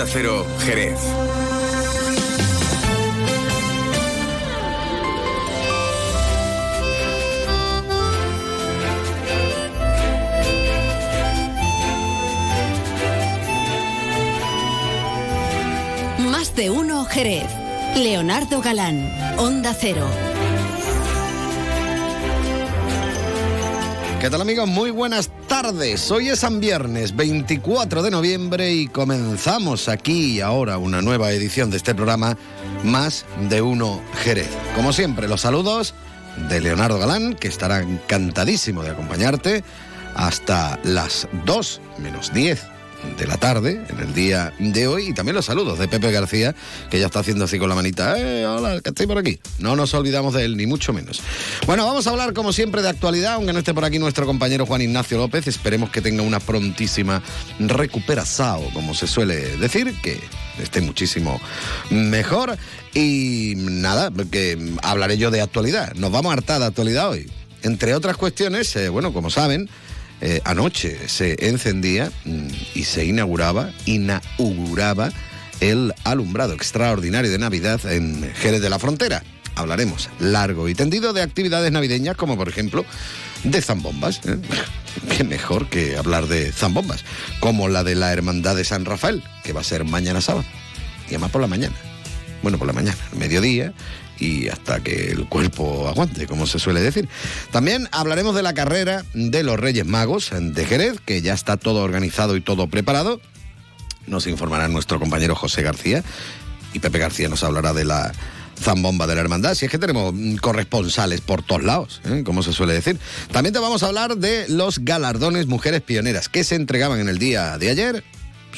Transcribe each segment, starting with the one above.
Onda Cero, Jerez. Más de uno Jerez. Leonardo Galán, Onda Cero. ¿Qué tal amigos? Muy buenas tardes. Hoy es San Viernes 24 de noviembre y comenzamos aquí y ahora una nueva edición de este programa Más de Uno Jerez. Como siempre, los saludos de Leonardo Galán, que estará encantadísimo de acompañarte hasta las 2 menos 10 de la tarde, en el día de hoy, y también los saludos de Pepe García, que ya está haciendo así con la manita, ¡eh, hola, que estoy por aquí! No nos olvidamos de él, ni mucho menos. Bueno, vamos a hablar como siempre de actualidad, aunque no esté por aquí nuestro compañero Juan Ignacio López, esperemos que tenga una prontísima recuperación, como se suele decir, que esté muchísimo mejor. Y nada, que hablaré yo de actualidad, nos vamos a hartar de actualidad hoy. Entre otras cuestiones, eh, bueno, como saben, eh, anoche se encendía mm, y se inauguraba, inauguraba el alumbrado extraordinario de Navidad en Jerez de la Frontera. Hablaremos largo y tendido de actividades navideñas como por ejemplo de zambombas. ¿eh? Qué mejor que hablar de zambombas, como la de la Hermandad de San Rafael, que va a ser mañana sábado, y además por la mañana. Bueno, por la mañana, mediodía, y hasta que el cuerpo aguante, como se suele decir. También hablaremos de la carrera de los Reyes Magos de Jerez, que ya está todo organizado y todo preparado. Nos informará nuestro compañero José García y Pepe García nos hablará de la zambomba de la hermandad. Si es que tenemos corresponsales por todos lados, ¿eh? como se suele decir. También te vamos a hablar de los galardones Mujeres Pioneras que se entregaban en el día de ayer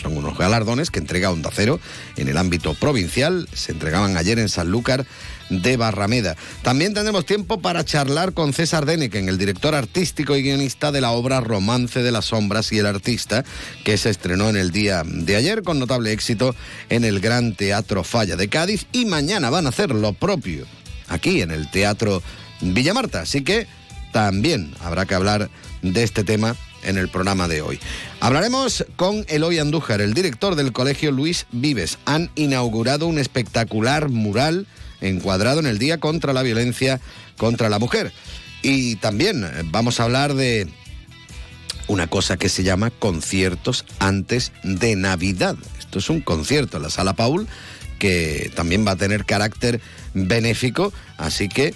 son unos galardones que entrega Onda Cero en el ámbito provincial. Se entregaban ayer en Sanlúcar de Barrameda. También tendremos tiempo para charlar con César Deneken, el director artístico y guionista de la obra Romance de las Sombras y el Artista, que se estrenó en el día de ayer con notable éxito en el Gran Teatro Falla de Cádiz y mañana van a hacer lo propio aquí en el Teatro Villamarta. Así que también habrá que hablar de este tema en el programa de hoy. Hablaremos con Eloy Andújar, el director del Colegio Luis Vives. Han inaugurado un espectacular mural encuadrado en el Día contra la Violencia contra la Mujer. Y también vamos a hablar de una cosa que se llama conciertos antes de Navidad. Esto es un concierto en la Sala Paul que también va a tener carácter benéfico, así que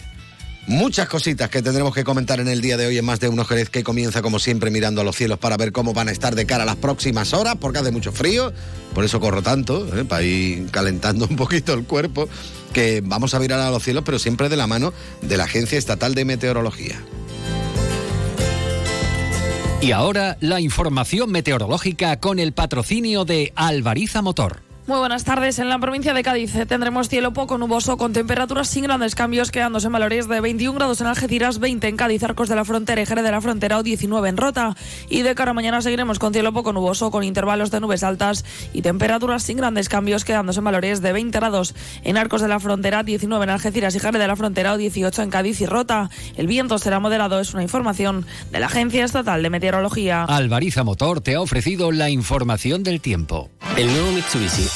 Muchas cositas que tendremos que comentar en el día de hoy en más de uno Jerez que comienza como siempre mirando a los cielos para ver cómo van a estar de cara a las próximas horas porque hace mucho frío, por eso corro tanto, ¿eh? para ir calentando un poquito el cuerpo, que vamos a mirar a los cielos pero siempre de la mano de la Agencia Estatal de Meteorología. Y ahora la información meteorológica con el patrocinio de Alvariza Motor. Muy buenas tardes. En la provincia de Cádiz tendremos cielo poco nuboso con temperaturas sin grandes cambios, quedándose en valores de 21 grados en Algeciras, 20 en Cádiz, Arcos de la Frontera y Jerez de la Frontera o 19 en Rota. Y de cara a mañana seguiremos con cielo poco nuboso con intervalos de nubes altas y temperaturas sin grandes cambios, quedándose en valores de 20 grados en Arcos de la Frontera, 19 en Algeciras y Jerez de la Frontera o 18 en Cádiz y Rota. El viento será moderado, es una información de la Agencia Estatal de Meteorología. Alvariza Motor te ha ofrecido la información del tiempo. El nuevo Mitsubishi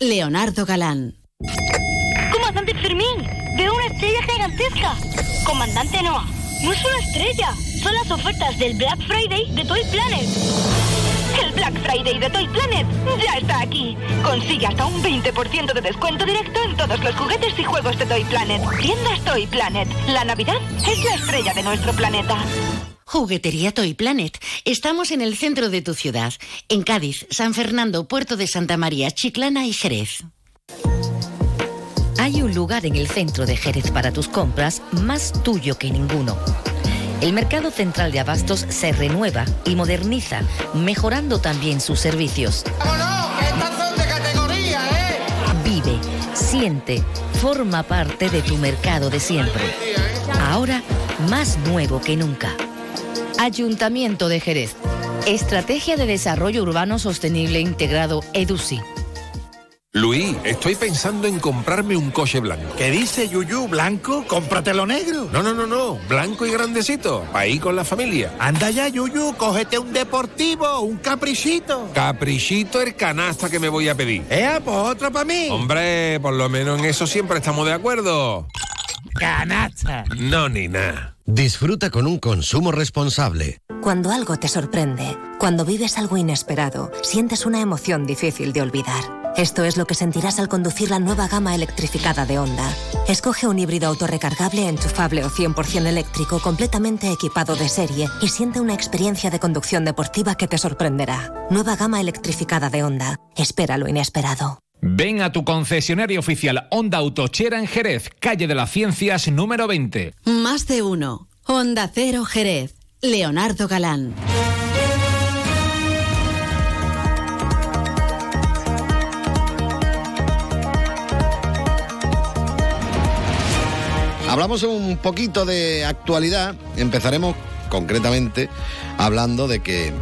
Leonardo Galán. ¡Comandante Fermín! ¡Veo una estrella gigantesca! ¡Comandante Noah! ¡No es una estrella! Son las ofertas del Black Friday de Toy Planet. El Black Friday de Toy Planet ya está aquí. Consigue hasta un 20% de descuento directo en todos los juguetes y juegos de Toy Planet. Tiendas Toy Planet. La Navidad es la estrella de nuestro planeta. Juguetería Toy Planet. Estamos en el centro de tu ciudad, en Cádiz, San Fernando, Puerto de Santa María, Chiclana y Jerez. Hay un lugar en el centro de Jerez para tus compras más tuyo que ninguno. El mercado central de abastos se renueva y moderniza, mejorando también sus servicios. ¡Estas son de categoría, eh! Vive, siente, forma parte de tu mercado de siempre. Ahora más nuevo que nunca. Ayuntamiento de Jerez. Estrategia de Desarrollo Urbano Sostenible Integrado EDUSI. Luis, estoy pensando en comprarme un coche blanco. ¿Qué dice Yuyu? ¿Blanco? Cómpratelo negro. No, no, no, no. Blanco y grandecito. Ir con la familia. Anda ya, Yuyu. Cógete un deportivo, un caprichito. Caprichito el canasta que me voy a pedir. Eh, pues otro para mí. Hombre, por lo menos en eso siempre estamos de acuerdo. Canasta. No, ni nada. Disfruta con un consumo responsable. Cuando algo te sorprende, cuando vives algo inesperado, sientes una emoción difícil de olvidar. Esto es lo que sentirás al conducir la nueva gama electrificada de Honda. Escoge un híbrido autorrecargable, enchufable o 100% eléctrico completamente equipado de serie y siente una experiencia de conducción deportiva que te sorprenderá. Nueva gama electrificada de Honda. Espera lo inesperado. Ven a tu concesionario oficial Honda Autochera en Jerez, calle de las Ciencias número 20. Más de uno. Honda Cero Jerez. Leonardo Galán. Hablamos un poquito de actualidad. Empezaremos concretamente hablando de que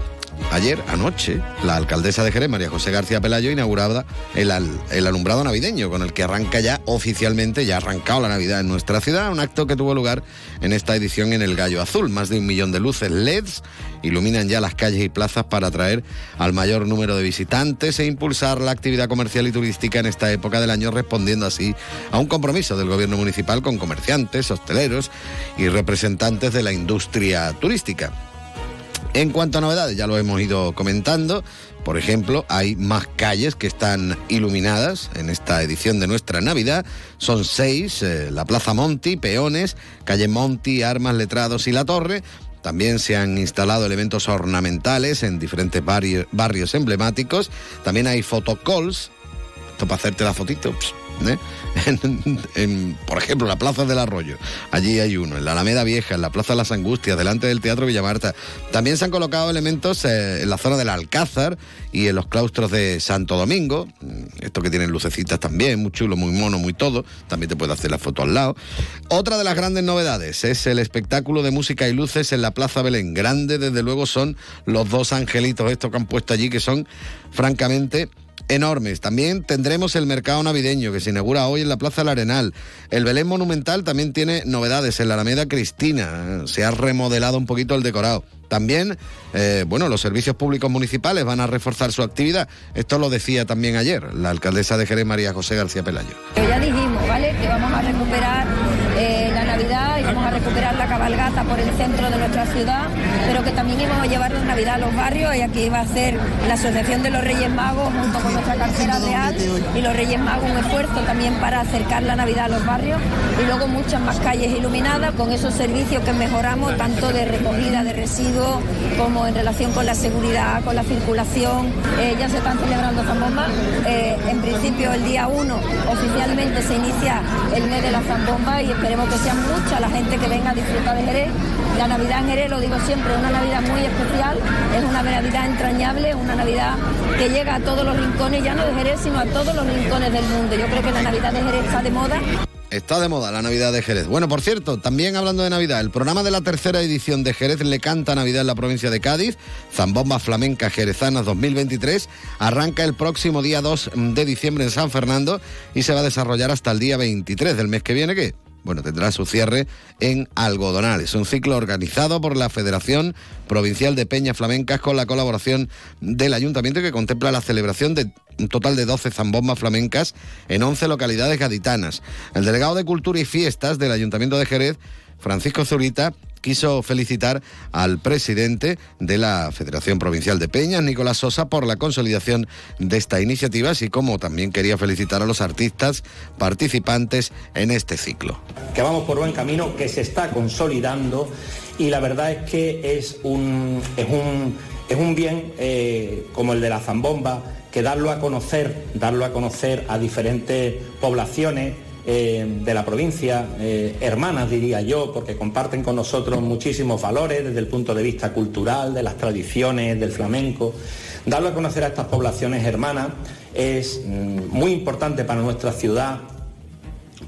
ayer, anoche, la alcaldesa de Jerez, María José García Pelayo, inauguraba el, el, alumbrado navideño, con el que arranca ya oficialmente, ya ha arrancado la Navidad en nuestra ciudad, un acto que tuvo lugar en esta edición en el Gallo Azul. Más de un millón de luces LEDs iluminan ya las calles y plazas para atraer al mayor número de visitantes e impulsar la actividad comercial y turística en esta época del año, respondiendo así a un compromiso del gobierno municipal con comerciantes, hosteleros y representantes de la industria turística. En cuanto a novedades, ya lo hemos ido comentando. Por ejemplo, hay más calles que están iluminadas en esta edición de nuestra Navidad. Son seis, eh, la Plaza Monti, Peones, Calle Monti, Armas, Letrados y La Torre. También se han instalado elementos ornamentales en diferentes barrios, emblemáticos. También hay fotocalls, esto para hacerte la fotito. ¿Eh? En, por ejemplo, la Plaza del Arroyo. Allí hay uno. En la Alameda Vieja, en la Plaza de las Angustias, delante del Teatro Villamarta. También se han colocado elementos eh, en la zona del Alcázar y en los claustros de Santo Domingo. Mm, esto que tienen lucecitas también, muy chulo, muy mono, muy todo. También te puedes hacer la foto al lado. Otra de las grandes novedades es el espectáculo de música y luces en la Plaza Belén. Grande, desde luego, son los dos angelitos estos que han puesto allí, que son francamente enormes. También tendremos el mercado navideño que se inaugura hoy en la Plaza del Arenal. El Belén Monumental también tiene novedades en la Alameda Cristina. Se ha remodelado un poquito el decorado. También, eh, bueno, los servicios públicos municipales van a reforzar su actividad. Esto lo decía también ayer la alcaldesa de Jerez, María José García Pelayo. Ya dijimos, ¿vale? Que vamos a recuperar recuperar la cabalgata por el centro de nuestra ciudad, pero que también íbamos a llevar la Navidad a los barrios y aquí va a ser la Asociación de los Reyes Magos junto con nuestra cartera real y los Reyes Magos un esfuerzo también para acercar la Navidad a los barrios y luego muchas más calles iluminadas con esos servicios que mejoramos tanto de recogida de residuos como en relación con la seguridad, con la circulación. Eh, ya se están celebrando zambombas. Eh, en principio el día 1 oficialmente se inicia el mes de la zambomba y esperemos que sea mucha la gente que venga a disfrutar de Jerez. La Navidad en Jerez, lo digo siempre, es una Navidad muy especial, es una Navidad entrañable, una Navidad que llega a todos los rincones, ya no de Jerez, sino a todos los rincones del mundo. Yo creo que la Navidad de Jerez está de moda. Está de moda la Navidad de Jerez. Bueno, por cierto, también hablando de Navidad, el programa de la tercera edición de Jerez le canta Navidad en la provincia de Cádiz, Zambomba Flamenca Jerezanas 2023, arranca el próximo día 2 de diciembre en San Fernando y se va a desarrollar hasta el día 23 del mes que viene, que bueno, tendrá su cierre en Algodonales. Un ciclo organizado por la Federación Provincial de Peñas Flamencas con la colaboración del Ayuntamiento que contempla la celebración de un total de 12 zambombas flamencas en 11 localidades gaditanas. El delegado de Cultura y Fiestas del Ayuntamiento de Jerez, Francisco Zurita, quiso felicitar al presidente de la Federación Provincial de Peñas, Nicolás Sosa, por la consolidación de esta iniciativa, así como también quería felicitar a los artistas participantes en este ciclo. Que vamos por buen camino, que se está consolidando y la verdad es que es un, es un, es un bien eh, como el de la zambomba, que darlo a conocer, darlo a conocer a diferentes poblaciones, eh, de la provincia, eh, hermanas diría yo, porque comparten con nosotros muchísimos valores desde el punto de vista cultural, de las tradiciones, del flamenco, Darlo a conocer a estas poblaciones hermanas es mm, muy importante para nuestra ciudad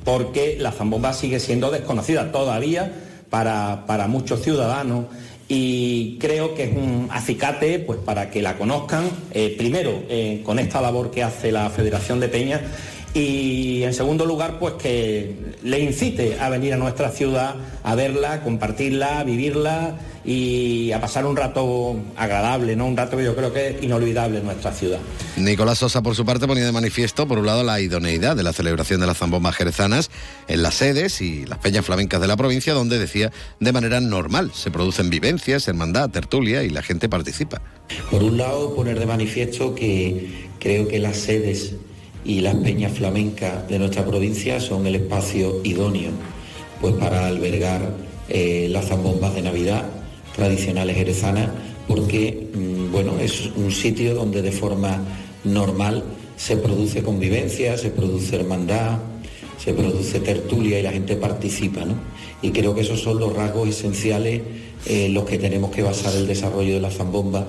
porque la zambomba sigue siendo desconocida todavía para, para muchos ciudadanos y creo que es un acicate pues, para que la conozcan, eh, primero con esta labor que hace la Federación de Peñas y en segundo lugar pues que le incite a venir a nuestra ciudad a verla, compartirla, vivirla y a pasar un rato agradable, ¿no? Un rato que yo creo que es inolvidable en nuestra ciudad. Nicolás Sosa, por su parte, ponía de manifiesto, por un lado, la idoneidad de la celebración de las zambombas jerezanas en las sedes y las peñas flamencas de la provincia, donde decía de manera normal se producen vivencias, hermandad, tertulia y la gente participa. Por un lado, poner de manifiesto que creo que las sedes y las peñas flamencas de nuestra provincia son el espacio idóneo pues para albergar eh, las zambombas de Navidad tradicionales jerezanas porque mm, bueno, es un sitio donde de forma normal se produce convivencia, se produce hermandad, se produce tertulia y la gente participa. ¿no? Y creo que esos son los rasgos esenciales en los que tenemos que basar el desarrollo de la zambomba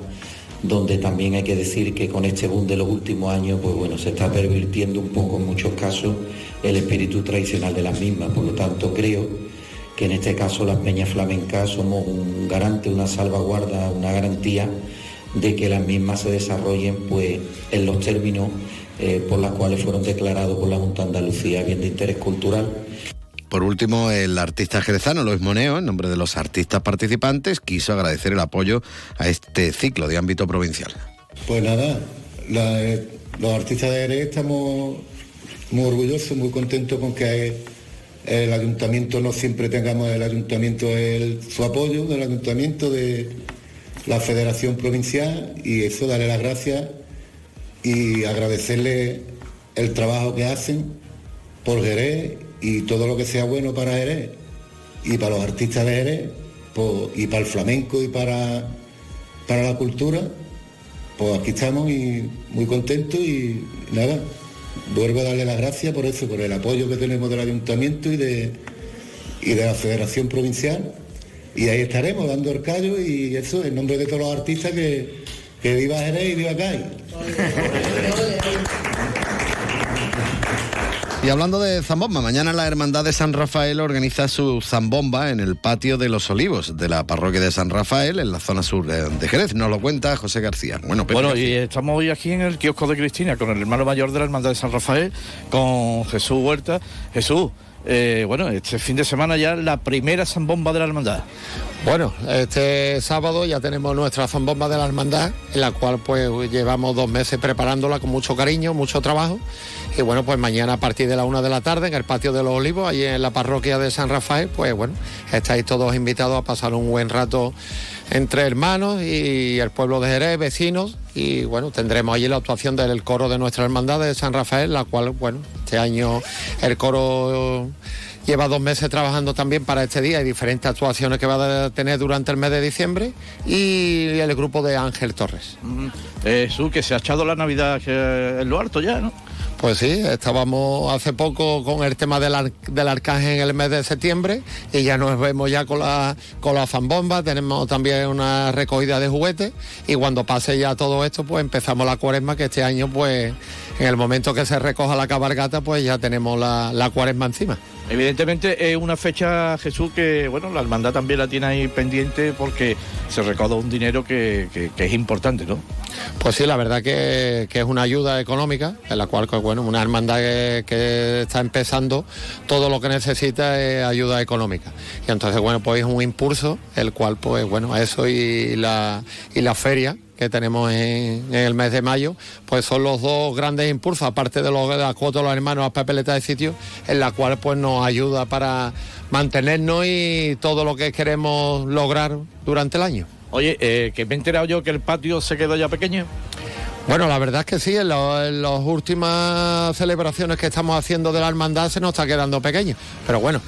donde también hay que decir que con este boom de los últimos años, pues bueno, se está pervirtiendo un poco en muchos casos el espíritu tradicional de las mismas. Por lo tanto, creo que en este caso las peñas flamencas somos un garante, una salvaguarda, una garantía de que las mismas se desarrollen pues en los términos eh, por los cuales fueron declarados por la Junta de Andalucía bien de interés cultural por último, el artista jerezano Luis Moneo, en nombre de los artistas participantes, quiso agradecer el apoyo a este ciclo de ámbito provincial. Pues nada, eh, los artistas de Jerez estamos muy orgullosos, muy contentos con que el ayuntamiento no siempre tengamos el ayuntamiento el, su apoyo del ayuntamiento de la federación provincial y eso darle las gracias y agradecerle el trabajo que hacen por Jerez y todo lo que sea bueno para Jerez y para los artistas de Jerez pues, y para el flamenco y para, para la cultura, pues aquí estamos y muy contentos y nada, vuelvo a darle las gracias por eso, por el apoyo que tenemos del ayuntamiento y de, y de la Federación Provincial. Y ahí estaremos dando el callo y eso en nombre de todos los artistas que, que viva Jerez y viva CAI. Y hablando de zambomba, mañana la Hermandad de San Rafael organiza su zambomba en el patio de los Olivos de la parroquia de San Rafael, en la zona sur de Jerez. Nos lo cuenta José García. Bueno, bueno y estamos hoy aquí en el kiosco de Cristina con el hermano mayor de la Hermandad de San Rafael, con Jesús Huerta. Jesús, eh, bueno, este fin de semana ya la primera zambomba de la hermandad. Bueno, este sábado ya tenemos nuestra zambomba de la hermandad, en la cual pues llevamos dos meses preparándola con mucho cariño, mucho trabajo. Y bueno, pues mañana a partir de la una de la tarde en el patio de los olivos, allí en la parroquia de San Rafael, pues bueno, estáis todos invitados a pasar un buen rato entre hermanos y el pueblo de Jerez, vecinos, y bueno, tendremos allí la actuación del coro de nuestra hermandad de San Rafael, la cual, bueno, este año el coro lleva dos meses trabajando también para este día y diferentes actuaciones que va a tener durante el mes de diciembre y el grupo de Ángel Torres. Jesús, que se ha echado la Navidad en lo alto ya, ¿no? Pues sí, estábamos hace poco con el tema del, del arcángel en el mes de septiembre y ya nos vemos ya con la, con la fanbomba, tenemos también una recogida de juguetes y cuando pase ya todo esto pues empezamos la cuaresma que este año pues en el momento que se recoja la cabargata pues ya tenemos la, la cuaresma encima. Evidentemente es una fecha, Jesús, que bueno, la hermandad también la tiene ahí pendiente porque se recauda un dinero que, es importante, ¿no? Pues sí, la verdad que, es una ayuda económica, en la cual, pues, una hermandad que, está empezando, todo lo que necesita es ayuda económica. Y entonces, bueno, pues es un impulso, el cual, pues bueno, eso y la, y la feria que tenemos en, el mes de mayo, pues son los dos grandes impulsos, aparte de, los, de las cuotas de los hermanos a papeleta de sitio, en la cual pues nos ayuda para mantenernos y todo lo que queremos lograr durante el año. Oye, eh, que me he enterado yo que el patio se quedó ya pequeño. Bueno, la verdad es que sí, en, las últimas celebraciones que estamos haciendo de la hermandad se nos está quedando pequeño, pero bueno,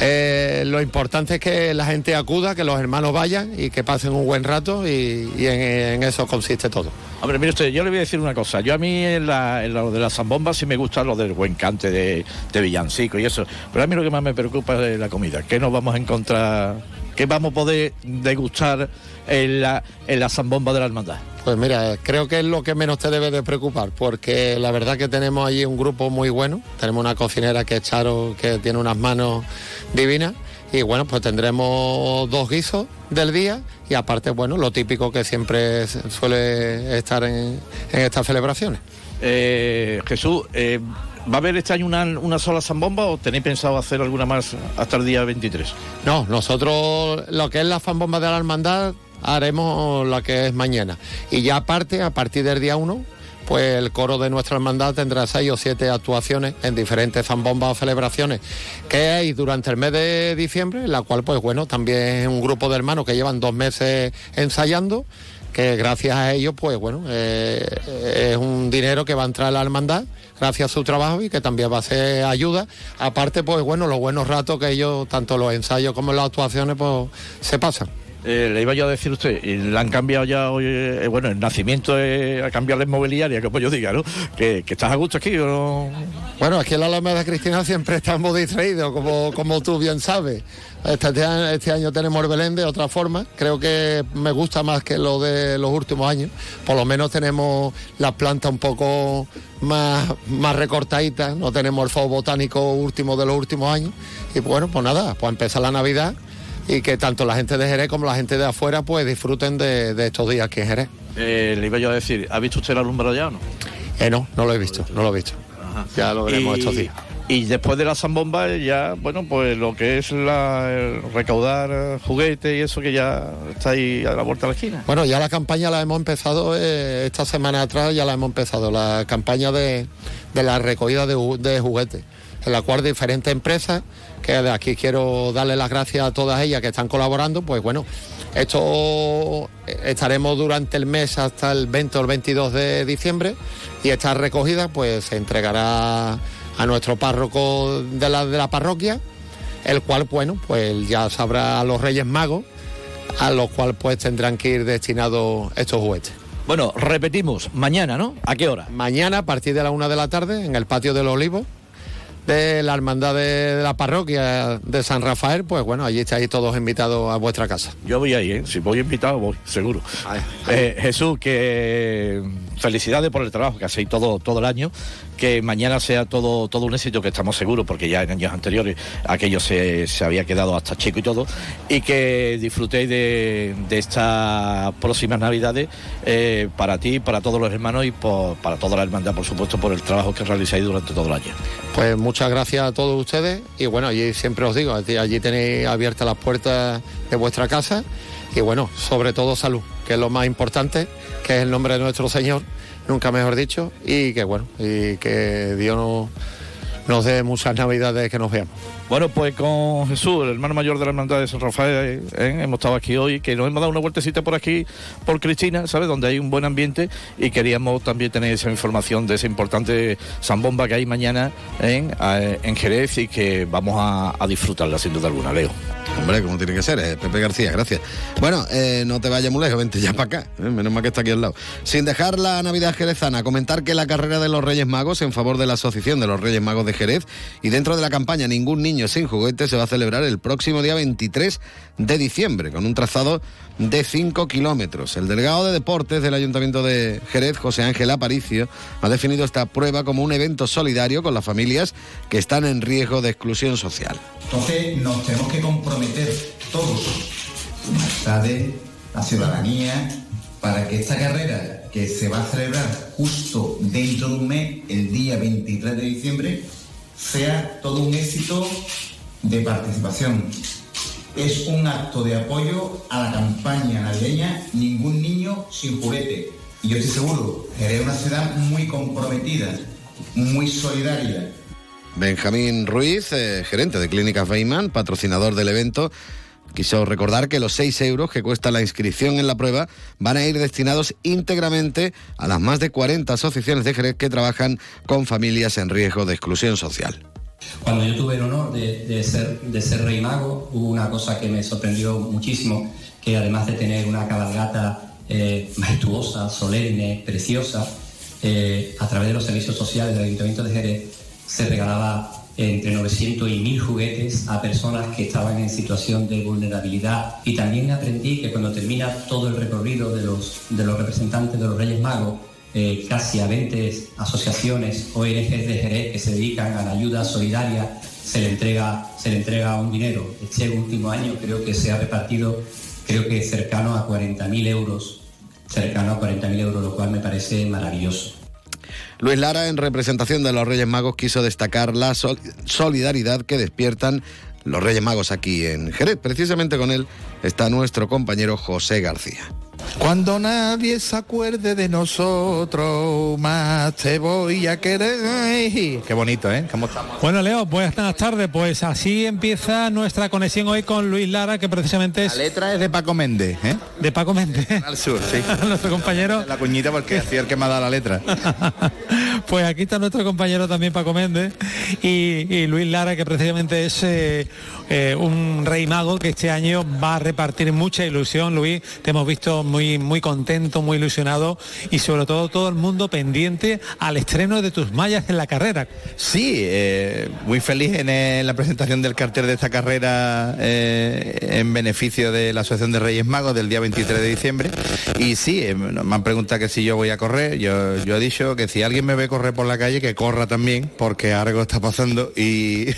eh, lo importante es que la gente acuda, que los hermanos vayan y que pasen un buen rato y, en, eso consiste todo. Hombre, mire usted, yo le voy a decir una cosa. Yo a mí en, lo de la zambomba sí me gusta lo del buen cante de, villancico y eso. Pero a mí lo que más me preocupa es la comida. ¿Qué nos vamos a encontrar? ¿Qué vamos a poder degustar en la, en la zambomba de la hermandad? Pues mira, creo que es lo que menos te debe de preocupar, porque la verdad que tenemos allí un grupo muy bueno. Tenemos una cocinera que es Charo, que tiene unas manos divinas. Y bueno, pues tendremos dos guisos del día y aparte, bueno, lo típico que siempre suele estar en, en estas celebraciones. Eh, Jesús, eh, ¿va a haber este año una, una sola zambomba o tenéis pensado hacer alguna más hasta el día 23? No, nosotros lo que es la fanbomba de la hermandad haremos la que es mañana. Y ya aparte, a partir del día 1, pues el coro de nuestra hermandad tendrá seis o siete actuaciones en diferentes zambombas o celebraciones que hay durante el mes de diciembre, la cual pues bueno, también es un grupo de hermanos que llevan dos meses ensayando que gracias a ellos, pues bueno, eh, es un dinero que va a entrar a la hermandad gracias a su trabajo y que también va a ser ayuda. Aparte, pues bueno, los buenos ratos que ellos, tanto los ensayos como las actuaciones, pues se pasan. Eh, le iba yo a decir a usted, y le han cambiado ya hoy, eh, bueno, el nacimiento eh, ha cambiado la inmobiliaria, como yo diga, ¿no? Que, que estás a gusto aquí, ¿o no? Bueno, aquí en la Alameda Cristina siempre estamos distraídos, como, como tú bien sabes. Este, año- este año tenemos el Belén de otra forma, creo que me gusta más que lo de los últimos años. Por lo menos tenemos las plantas un poco más, más recortaditas, no tenemos el fuego botánico último de los últimos años. Y bueno, pues nada, pues empieza la Navidad y que tanto la gente de Jerez como la gente de afuera pues disfruten de, de estos días aquí en Jerez. Eh, le iba yo a decir, ¿ha visto usted la alumbrado ya o no? Eh, no, no lo he visto, no lo he visto. Ya lo veremos Y- estos días. Y después de la zambomba ya, bueno, pues lo que es la, el recaudar juguetes y eso que ya está ahí a la vuelta de la esquina. Bueno, ya la campaña la hemos empezado eh, esta semana atrás, ya la hemos empezado, la campaña de, de la recogida de juguetes, en la cual diferentes empresas, que de aquí quiero darle las gracias a todas ellas que están colaborando, pues bueno, esto eh, estaremos durante el mes hasta el 20 o el 22 de diciembre y esta recogida pues se entregará a nuestro párroco de la, de la parroquia, el cual, bueno, pues ya sabrá a los Reyes Magos a los cuales pues tendrán que ir destinados estos juguetes. Bueno, repetimos, mañana, ¿no? ¿A qué hora? Mañana a partir de la una de la tarde en el patio del Olivo de la hermandad de, de la parroquia de San Rafael, pues bueno, allí estáis todos invitados a vuestra casa. Yo voy ahí, ¿eh? Si voy invitado, voy, seguro. Eh, Jesús, que felicidades por el trabajo que hacéis todo, todo el año. Que mañana sea todo, todo un éxito, que estamos seguros, porque ya en años anteriores aquello se, se había quedado hasta chico y todo. Y que disfrutéis de, de estas próximas Navidades eh, para ti, para todos los hermanos y para toda la hermandad, por supuesto, por el trabajo que realizáis durante todo el año. Pues muchas gracias a todos ustedes y bueno, allí siempre os digo, allí tenéis abiertas las puertas de vuestra casa y bueno, sobre todo salud, que es lo más importante, que es el nombre de nuestro Señor, nunca mejor dicho, y que bueno, y que Dios nos, nos dé muchas navidades que nos veamos. Bueno, pues con Jesús, el hermano mayor de la hermandad de San Rafael, ¿eh? hemos estado aquí hoy, que nos hemos dado una vueltecita por aquí, por Cristina, ¿sabes? Donde hay un buen ambiente y queríamos también tener esa información de esa importante zambomba que hay mañana en, eh, en Jerez y que vamos a, disfrutarla sin duda alguna, Leo. Hombre, como tiene que ser, eh, Pepe García, gracias. Bueno, eh, no te vayas muy lejos, vente ya para acá, menos mal que está aquí al lado. Sin dejar la Navidad jerezana, comentar que la carrera de los Reyes Magos en favor de la Asociación de los Reyes Magos de Jerez y dentro de la campaña Ningún Niño sin Juguete se va a celebrar el próximo día 23 de diciembre con un trazado de 5 kilómetros. El delegado de deportes del Ayuntamiento de Jerez, José Ángel Aparicio, ha definido esta prueba como un evento solidario con las familias que están en riesgo de exclusión social. Entonces nos tenemos que comprometer todos, de la ciudadanía, para que esta carrera que se va a celebrar justo dentro de un mes, el día 23 de diciembre, sea todo un éxito de participación. Es un acto de apoyo a la campaña navideña Ningún niño sin juguete. Y yo estoy seguro, Jerez es una ciudad muy comprometida, muy solidaria, Benjamín Ruiz, eh, gerente de Clínicas Feynman, patrocinador del evento, quiso recordar que los 6 euros que cuesta la inscripción en la prueba van a ir destinados íntegramente a las más de 40 asociaciones de Jerez que trabajan con familias en riesgo de exclusión social. Cuando yo tuve el honor de, ser rey mago, hubo una cosa que me sorprendió muchísimo, que además de tener una cabalgata eh, majestuosa, solemne, preciosa, eh, a través de los servicios sociales del Ayuntamiento de Jerez, se regalaba entre 900 y 1000 juguetes a personas que estaban en situación de vulnerabilidad. Y también aprendí que cuando termina todo el recorrido de los, de los representantes de los Reyes Magos, eh, casi a 20 asociaciones ONGs de Jerez que se dedican a la ayuda solidaria, se le entrega, se le entrega un dinero. Este último año creo que se ha repartido, creo que cercano a 40.000 euros, cercano a 40.000 euros, lo cual me parece maravilloso. Luis Lara, en representación de los Reyes Magos, quiso destacar la solidaridad que despiertan los Reyes Magos aquí en Jerez. Precisamente con él está nuestro compañero José García. Cuando nadie se acuerde de nosotros, más te voy a querer. Qué bonito, ¿eh? ¿Cómo estamos? Bueno, Leo, buenas tardes. Pues así empieza nuestra conexión hoy con Luis Lara, que precisamente es... La letra es de Paco Méndez, ¿eh? De Paco Méndez. Al sur, sí. nuestro compañero. La cuñita porque así el que me ha dado la letra. pues aquí está nuestro compañero también Paco Méndez y, Luis Lara, que precisamente es eh, eh, un rey mago que este año va a repartir mucha ilusión. Luis, te hemos visto muy, muy contento, muy ilusionado y sobre todo todo el mundo pendiente al estreno de tus mallas en la carrera. Sí, eh, muy feliz en la presentación del cartel de esta carrera en beneficio de la Asociación de Reyes Magos del día 23 de diciembre. Y sí, me han preguntado que si yo voy a correr. Yo, yo he dicho que si alguien me ve correr por la calle, que corra también, porque algo está pasando y,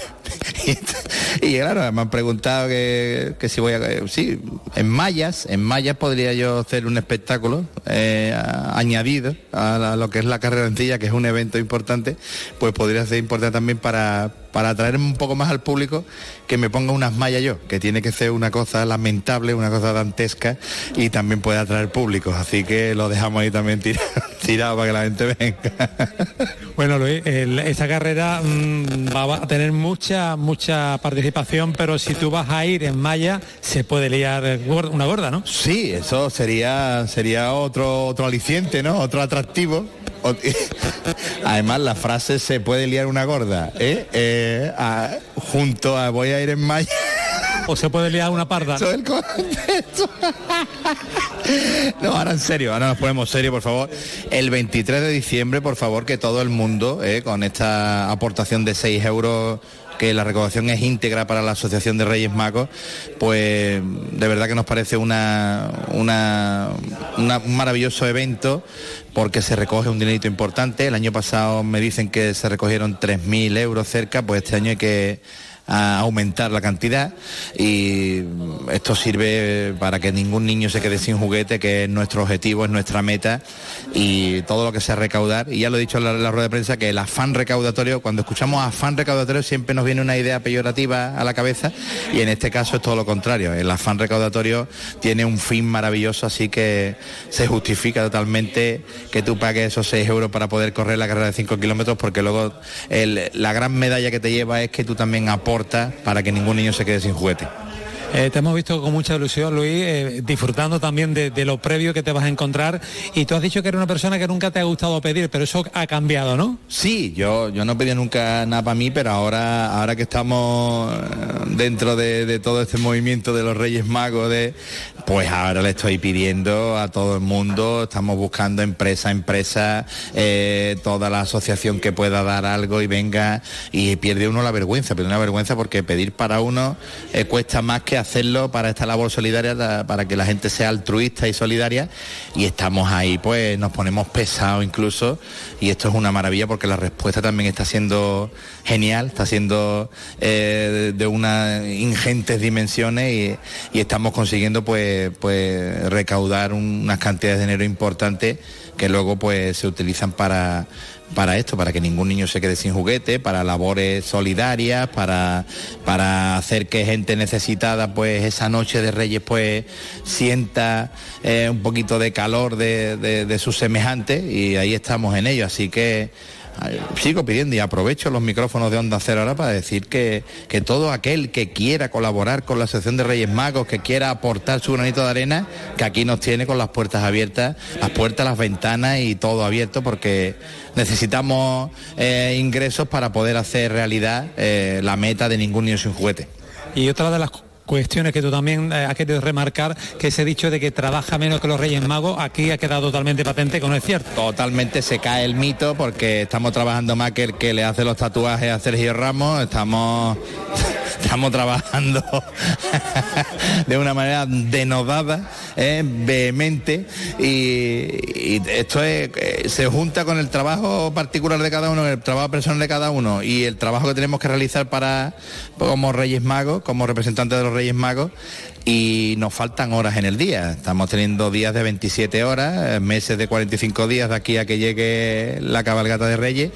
y, claro, me han preguntado que, si voy a... Sí, en mallas, en mallas podría yo hacer un espectáculo eh, añadido a, lo que es la carrera sencilla, que es un evento importante, pues podría ser importante también para, para atraer un poco más al público que me ponga unas mallas yo, que tiene que ser una cosa lamentable, una cosa dantesca y también puede atraer públicos. Así que lo dejamos ahí también tirado, para que la gente venga. Bueno, Luis, esta carrera mm, va a tener mucha, mucha participación, pero si tú vas a ir en malla, se puede liar una gorda, ¿no? Sí, eso sería, sería otro, otro aliciente, ¿no? Otro atractivo Además, la frase se puede liar una gorda, ¿eh? eh junto a voy a ir en mayo. O se puede liar una parda. no, ahora en serio, ahora nos ponemos serio, por favor. El 23 de diciembre, por favor, que todo el mundo, ¿eh? con esta aportación de 6 euros que la recaudación es íntegra para la Asociación de Reyes Magos, pues de verdad que nos parece una, una, un maravilloso evento porque se recoge un dinerito importante. El año pasado me dicen que se recogieron 3.000 euros cerca, pues este año hay que a aumentar la cantidad y esto sirve para que ningún niño se quede sin juguete, que es nuestro objetivo, es nuestra meta y todo lo que sea recaudar. Y ya lo he dicho en la, rueda de prensa que el afán recaudatorio, cuando escuchamos afán recaudatorio siempre nos viene una idea peyorativa a la cabeza y en este caso es todo lo contrario. El afán recaudatorio tiene un fin maravilloso, así que se justifica totalmente que tú pagues esos 6 euros para poder correr la carrera de 5 kilómetros porque luego la gran medalla que te lleva es que tú también aportas para que ningún niño se quede sin juguete. Eh, te hemos visto con mucha ilusión, Luis, eh, disfrutando también de, lo previo que te vas a encontrar. Y tú has dicho que eres una persona que nunca te ha gustado pedir, pero eso ha cambiado, ¿no? Sí, yo, yo no pedía nunca nada para mí, pero ahora, ahora que estamos eh, dentro de, todo este movimiento de los Reyes Magos, de, pues ahora le estoy pidiendo a todo el mundo, estamos buscando empresa, empresa, toda la asociación que pueda dar algo y venga y pierde uno la vergüenza, pierde una vergüenza porque pedir para uno cuesta más que hacerlo para esta labor solidaria, para que la gente sea altruista y solidaria. Y estamos ahí, pues nos ponemos pesados incluso. Y esto es una maravilla porque la respuesta también está siendo genial, está siendo eh, de unas ingentes dimensiones y, y, estamos consiguiendo pues, pues recaudar unas cantidades de dinero importantes que luego pues se utilizan para para esto, para que ningún niño se quede sin juguete, para labores solidarias, para, para hacer que gente necesitada pues esa noche de Reyes pues sienta eh, un poquito de calor de, de sus semejantes y ahí estamos en ello. Así que sigo pidiendo y aprovecho los micrófonos de Onda Cero ahora para decir que, que todo aquel que quiera colaborar con la Asociación de Reyes Magos, que quiera aportar su granito de arena, que aquí nos tiene con las puertas abiertas, las puertas, las ventanas y todo abierto porque necesitamos eh, ingresos para poder hacer realidad eh, la meta de ningún niño sin juguete. Y otra de las cuestiones que tú también eh, has querido remarcar, que ese dicho de que trabaja menos que los Reyes Magos, aquí ha quedado totalmente patente que no es cierto. Totalmente se cae el mito porque estamos trabajando más que el que le hace los tatuajes a Sergio Ramos, estamos estamos trabajando de una manera denodada, eh, vehemente y, esto es, eh, se junta con el trabajo particular de cada uno, el trabajo personal de cada uno y el trabajo que tenemos que realizar para como Reyes Magos, como representantes de los Reyes Magos y nos faltan horas en el día. Estamos teniendo días de 27 horas, eh, meses de 45 días de aquí a que llegue la cabalgata de Reyes.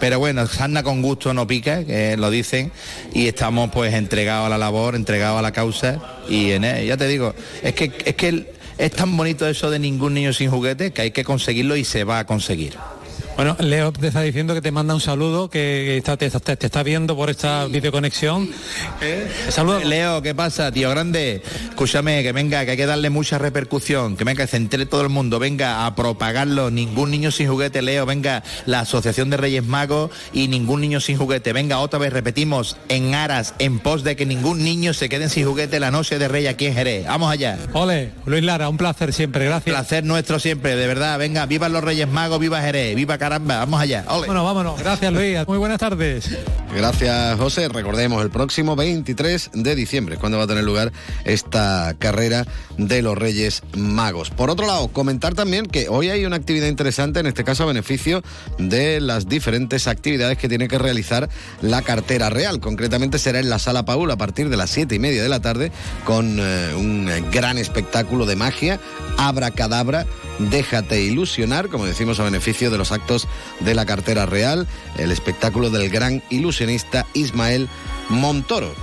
Pero bueno, sana con gusto no pica, que lo dicen, y estamos pues entregados a la labor, entregados a la causa. Y en, eh, ya te digo, es que es que es tan bonito eso de ningún niño sin juguete que hay que conseguirlo y se va a conseguir. Bueno, Leo te está diciendo que te manda un saludo, que está, te, te- te está viendo por esta videoconexión. Saludos. Leo, ¿qué pasa, tío grande? Escúchame, que venga, que hay que darle mucha repercusión, que venga, que se entere todo el mundo, venga a propagarlo, ningún niño sin juguete, Leo, venga, la Asociación de Reyes Magos y ningún niño sin juguete, venga, otra vez repetimos, en aras, en pos de que ningún niño se quede sin juguete la noche de Reyes aquí en Jerez. Vamos allá. Ole, Luis Lara, un placer siempre, gracias. Placer nuestro siempre, de verdad, venga, viva los Reyes Magos, viva Jerez, viva caramba, vamos allá. Ole. Bueno, vámonos. Gracias, Luis. Muy buenas tardes. Gracias, José. Recordemos, el próximo 23 de diciembre es cuando va a tener lugar esta carrera de los Reyes Magos. Por otro lado, comentar también que hoy hay una actividad interesante, en este caso a beneficio de las diferentes actividades que tiene que realizar la cartera real. Concretamente será en la Sala Paul a partir de las 7 y media de la tarde con eh, un gran espectáculo de magia, abracadabra. Déjate ilusionar, como decimos, a beneficio de los actos de la cartera real, el espectáculo del gran ilusionista Ismael Montoro.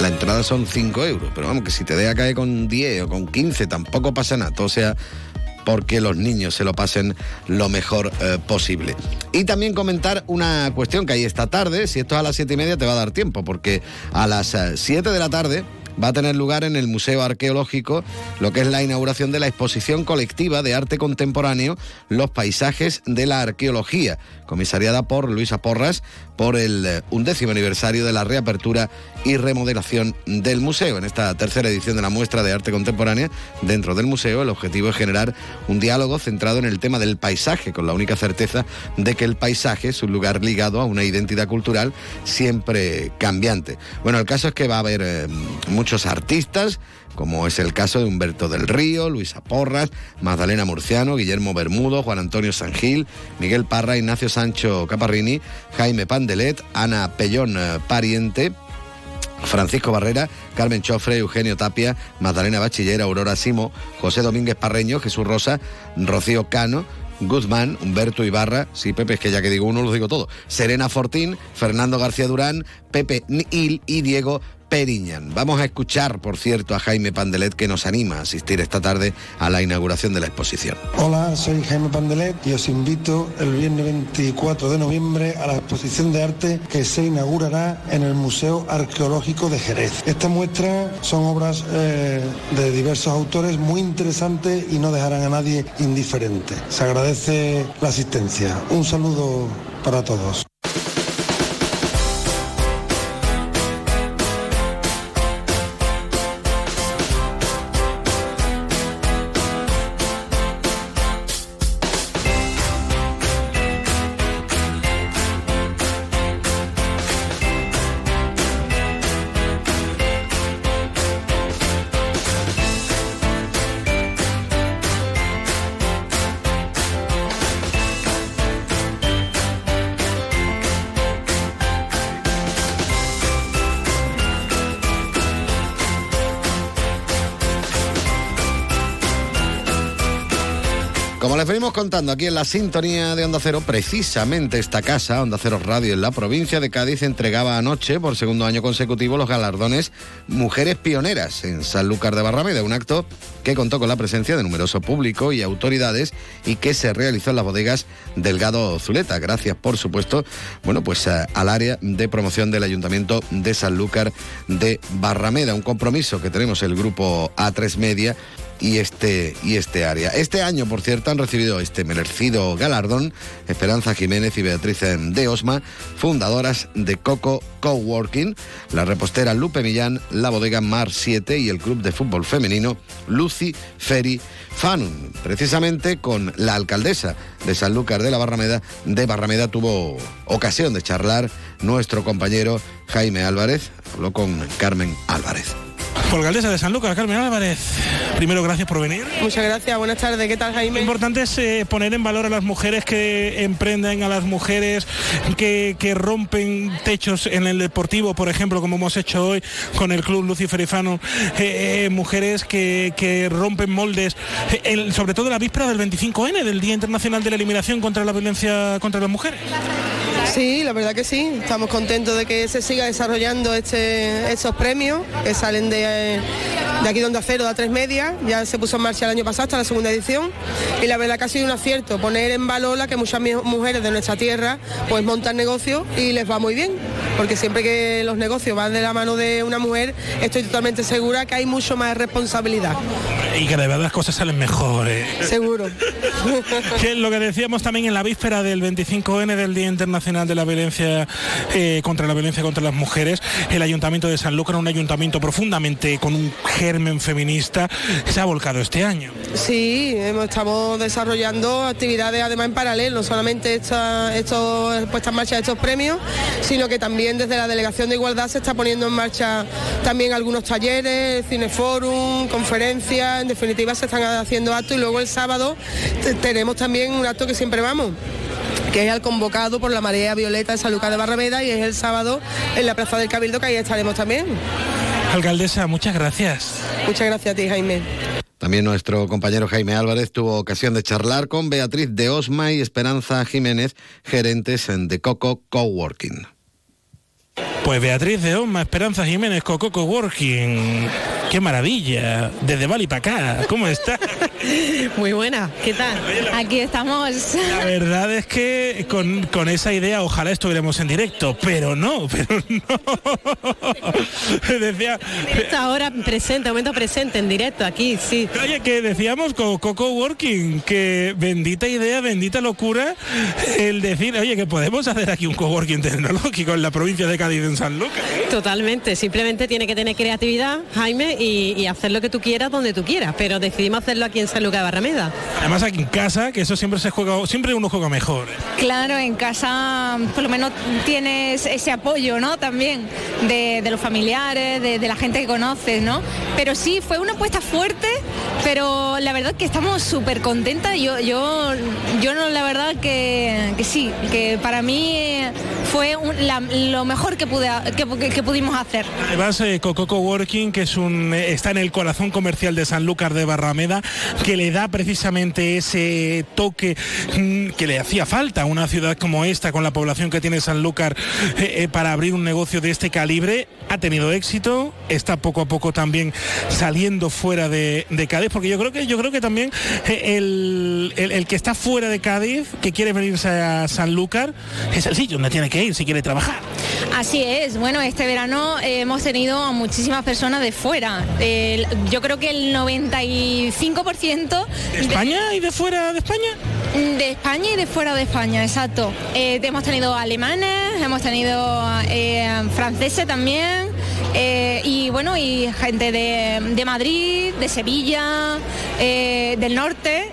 La entrada son 5 euros, pero vamos, que si te deja caer con 10 o con 15 tampoco pasa nada, o sea, porque los niños se lo pasen lo mejor eh, posible. Y también comentar una cuestión que hay esta tarde, si esto es a las 7 y media te va a dar tiempo, porque a las 7 de la tarde va a tener lugar en el Museo Arqueológico lo que es la inauguración de la exposición colectiva de arte contemporáneo Los paisajes de la arqueología, comisariada por Luisa Porras por el eh, undécimo aniversario de la reapertura y remodelación del museo. En esta tercera edición de la muestra de arte contemporánea dentro del museo, el objetivo es generar un diálogo centrado en el tema del paisaje, con la única certeza de que el paisaje es un lugar ligado a una identidad cultural siempre cambiante. Bueno, el caso es que va a haber eh, muchos artistas, como es el caso de Humberto del Río, Luisa Porras, Magdalena Murciano, Guillermo Bermudo, Juan Antonio Sangil, Miguel Parra, Ignacio Sancho Caparrini, Jaime Pandelet, Ana Pellón eh, Pariente, Francisco Barrera, Carmen Chofre, Eugenio Tapia, Magdalena Bachiller, Aurora Simo, José Domínguez Parreño, Jesús Rosa, Rocío Cano, Guzmán, Humberto Ibarra, sí, Pepe, es que ya que digo uno, lo digo todo, Serena Fortín, Fernando García Durán, Pepe Nil y Diego Periñan. Vamos a escuchar, por cierto, a Jaime Pandelet que nos anima a asistir esta tarde a la inauguración de la exposición. Hola, soy Jaime Pandelet y os invito el viernes 24 de noviembre a la exposición de arte que se inaugurará en el Museo Arqueológico de Jerez. Esta muestra son obras eh, de diversos autores muy interesantes y no dejarán a nadie indiferente. Se agradece la asistencia. Un saludo para todos. Aquí en la sintonía de Onda Cero, precisamente esta casa, Onda Cero Radio en la provincia de Cádiz, entregaba anoche por segundo año consecutivo los galardones Mujeres Pioneras en Sanlúcar de Barrameda, un acto que contó con la presencia de numeroso público y autoridades y que se realizó en las bodegas Delgado Zuleta, gracias por supuesto, bueno, pues a- al área de promoción del Ayuntamiento de Sanlúcar de Barrameda, un compromiso que tenemos el grupo A3 Media y este, y este área. Este año, por cierto, han recibido este merecido galardón Esperanza Jiménez y Beatriz de Osma, fundadoras de Coco Coworking, la repostera Lupe Millán, la bodega Mar 7 y el club de fútbol femenino Lucy Ferry Fanun. Precisamente con la alcaldesa de Sanlúcar de la Barrameda, de Barrameda tuvo ocasión de charlar nuestro compañero Jaime Álvarez, habló con Carmen Álvarez. Alcaldesa de San Lucas, Carmen Álvarez. Primero, gracias por venir. Muchas gracias, buenas tardes. ¿Qué tal, Jaime? Lo importante es eh, poner en valor a las mujeres que emprenden, a las mujeres que, que, rompen techos en el deportivo, por ejemplo, como hemos hecho hoy con el Club Lucifer Ifano. Eh, eh, mujeres que, que, rompen moldes, el, sobre todo la víspera del 25N, del Día Internacional de la Eliminación contra la Violencia contra las Mujeres. Sí, la verdad que sí. Estamos contentos de que se siga desarrollando este, estos premios que salen de, de aquí donde acero, de a tres media. Ya se puso en marcha el año pasado hasta la segunda edición. Y la verdad que ha sido un acierto poner en valor la que muchas mujeres de nuestra tierra pues montan negocios y les va muy bien. Porque siempre que los negocios van de la mano de una mujer, estoy totalmente segura que hay mucho más responsabilidad. Y que de verdad las cosas salen mejores. Seguro. que lo que decíamos también en la víspera del 25N del Día Internacional de la Violencia eh, contra la Violencia contra las Mujeres, el Ayuntamiento de Sanlúcar, un ayuntamiento profundamente con un germen feminista, se ha volcado este año. Sí, estamos desarrollando actividades además en paralelo, no solamente esta, estos, puesta en marcha de estos premios, sino que también desde la Delegación de Igualdad se está poniendo en marcha también algunos talleres, cineforum, conferencias, en definitiva se están haciendo actos y luego el sábado tenemos también un acto que siempre vamos que es el convocado por la Marea Violeta de San Lucas de Barrameda y es el sábado en la Plaza del Cabildo que ahí estaremos también. Alcaldesa, muchas gracias. Muchas gracias a ti, Jaime. También nuestro compañero Jaime Álvarez tuvo ocasión de charlar con Beatriz de Osma y Esperanza Jiménez, gerentes de Coco Coworking. Pues Beatriz de Osma, Esperanza Jiménez, Coco Coworking. ¡Qué maravilla! Desde Bali para acá, ¿cómo está? Muy buena, ¿qué tal? Aquí estamos. La verdad es que con, con, esa idea ojalá estuviéramos en directo, pero no, pero no. Decía... Ahora presente, momento presente, en directo, aquí, sí. Oye, que decíamos con Coco Working, que bendita idea, bendita locura, el decir, oye, que podemos hacer aquí un coworking tecnológico en la provincia de Cádiz, en San Lucas. Totalmente, simplemente tiene que tener creatividad, Jaime, y, y, hacer lo que tú quieras donde tú quieras, pero decidimos hacerlo aquí en San Lucas de Barrameda. Además aquí en casa, que eso siempre se juega, siempre uno juega mejor. Claro, en casa por lo menos tienes ese apoyo, ¿no? También de, de los familiares, de, de, la gente que conoces, ¿no? Pero sí, fue una apuesta fuerte, pero la verdad que estamos súper contentas. Yo, yo, yo no, la verdad que, que sí, que para mí fue un, la, lo mejor que, pude, que, que, pudimos hacer. Además, eh, Coco Working, que es un, está en el corazón comercial de Sanlúcar de Barrameda, que le da precisamente ese toque mmm, que le hacía falta a una ciudad como esta, con la población que tiene Sanlúcar, eh, eh, para abrir un negocio de este calibre. Ha tenido éxito, está poco a poco también saliendo fuera de, de Cádiz, porque yo creo que yo creo que también eh, el, el, el, que está fuera de Cádiz, que quiere venirse a Sanlúcar, es el sitio donde tiene que ir si quiere trabajar. Así es, bueno, este verano eh, hemos tenido a muchísimas personas de fuera. Yo creo que el 95%... ¿De España y de fuera de España? De España y de fuera de España, exacto. Eh, hemos tenido alemanes, hemos tenido franceses también. Eh, y bueno, y gente de, de Madrid, de Sevilla, eh, del norte.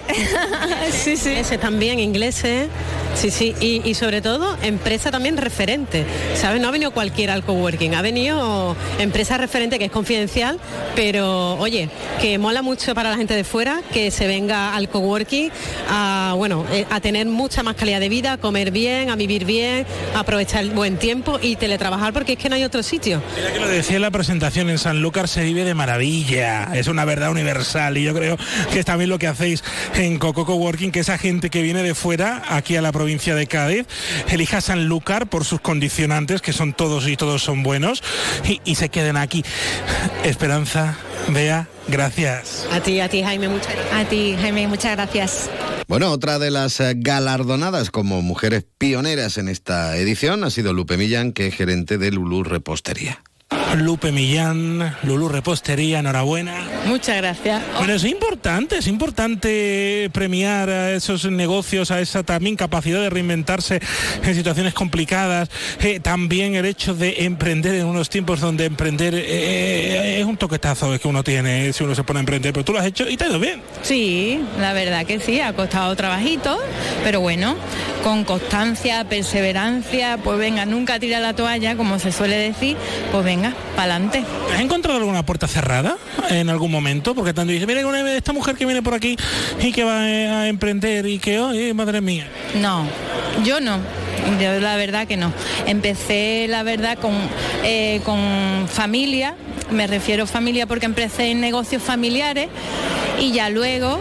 sí, sí. Ese también, ingleses. Sí, sí, y, y, sobre todo empresa también referente. ¿Sabes? No ha venido cualquiera al coworking, ha venido empresa referente que es confidencial, pero oye, que mola mucho para la gente de fuera que se venga al coworking a, bueno, eh, a tener mucha más calidad de vida, a comer bien, a vivir bien, a aprovechar el buen tiempo y teletrabajar porque es que no hay otro sitio. Mira que lo decía en la presentación, en Sanlúcar se vive de maravilla, es una verdad universal y yo creo que es también lo que hacéis en Coco Coworking, que esa gente que viene de fuera aquí a la provincia provincia de Cádiz, elija Sanlúcar por sus condicionantes, que son todos y todos son buenos, y, y se queden aquí. Esperanza, Bea, gracias. A ti, a ti, Jaime, muchas gracias. A ti, Jaime, muchas gracias. Bueno, otra de las galardonadas como mujeres pioneras en esta edición ha sido Lupe Millán, que es gerente de Lulú Repostería. Lupe Millán, Lulú Repostería, enhorabuena. Muchas gracias. Pero es importante, es importante premiar a esos negocios, a esa también capacidad de reinventarse en situaciones complicadas. Eh, también el hecho de emprender en unos tiempos donde emprender eh, es un toquetazo que uno tiene si uno se pone a emprender, pero tú lo has hecho y te ha ido bien. Sí, la verdad que sí, ha costado trabajito, pero bueno, con constancia, perseverancia, pues venga, nunca tira la toalla, como se suele decir, pues venga, para adelante. ¿Has encontrado alguna puerta cerrada en algún momento? Porque tanto dice, mira una- esta mujer que viene por aquí y que va eh, a emprender y que, oye, madre mía. No, yo no. Yo la verdad que no. Empecé la verdad con, eh, con familia, me refiero familia porque empecé en negocios familiares y ya luego,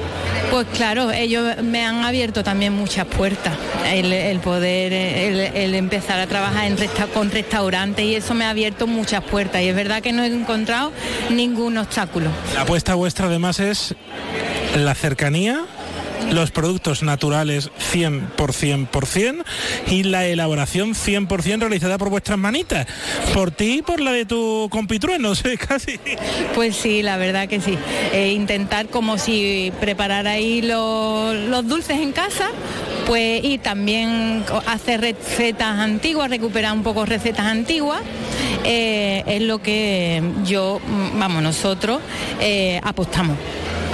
pues claro, ellos me han abierto también muchas puertas. El, poder, el, empezar a trabajar en con restaurantes y eso me ha abierto muchas puertas y es verdad que no he encontrado ningún obstáculo. La apuesta vuestra además es la cercanía, los productos naturales 100% por cien y la elaboración 100% realizada por vuestras manitas. Por ti y por la de tu compitrueno, sé, casi. Pues sí, la verdad que sí. Eh, intentar como si preparar ahí lo- los dulces en casa, pues y también hacer recetas antiguas, recuperar un poco recetas antiguas. eh, es lo que yo, vamos, nosotros eh, apostamos.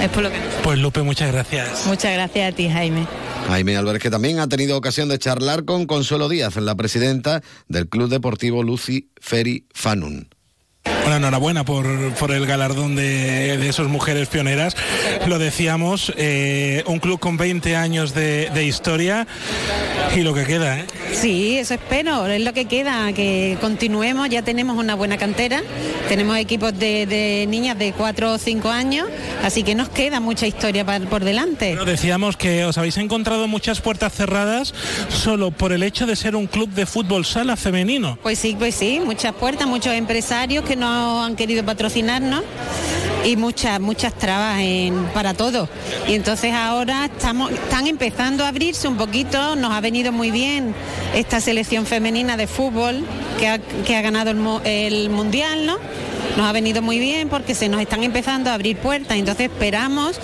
Es por lo que Pues Lupe, muchas gracias. Muchas gracias a ti, Jaime. Jaime Álvarez, que también ha tenido ocasión de charlar con Consuelo Díaz, la presidenta del Club Deportivo Lucy Ferry Fanun. Bueno, enhorabuena por, por el galardón de, de esas mujeres pioneras. Lo decíamos, eh, un club con 20 años de, de historia y lo que queda, ¿eh? Sí, eso espero, es lo que queda, que continuemos, ya tenemos una buena cantera, tenemos equipos de, de niñas de 4 o 5 años, así que nos queda mucha historia pa- por delante. Bueno, decíamos que os habéis encontrado muchas puertas cerradas solo por el hecho de ser un club de fútbol sala femenino. Pues sí, pues sí, muchas puertas, muchos empresarios que han querido patrocinarnos y muchas, muchas trabas en- para todo. Y entonces ahora estamos, están empezando a abrirse un poquito, nos ha venido muy bien esta selección femenina de fútbol que ha, que ha ganado el, el mundial, ¿no? Nos ha venido muy bien porque se nos están empezando a abrir puertas, entonces esperamos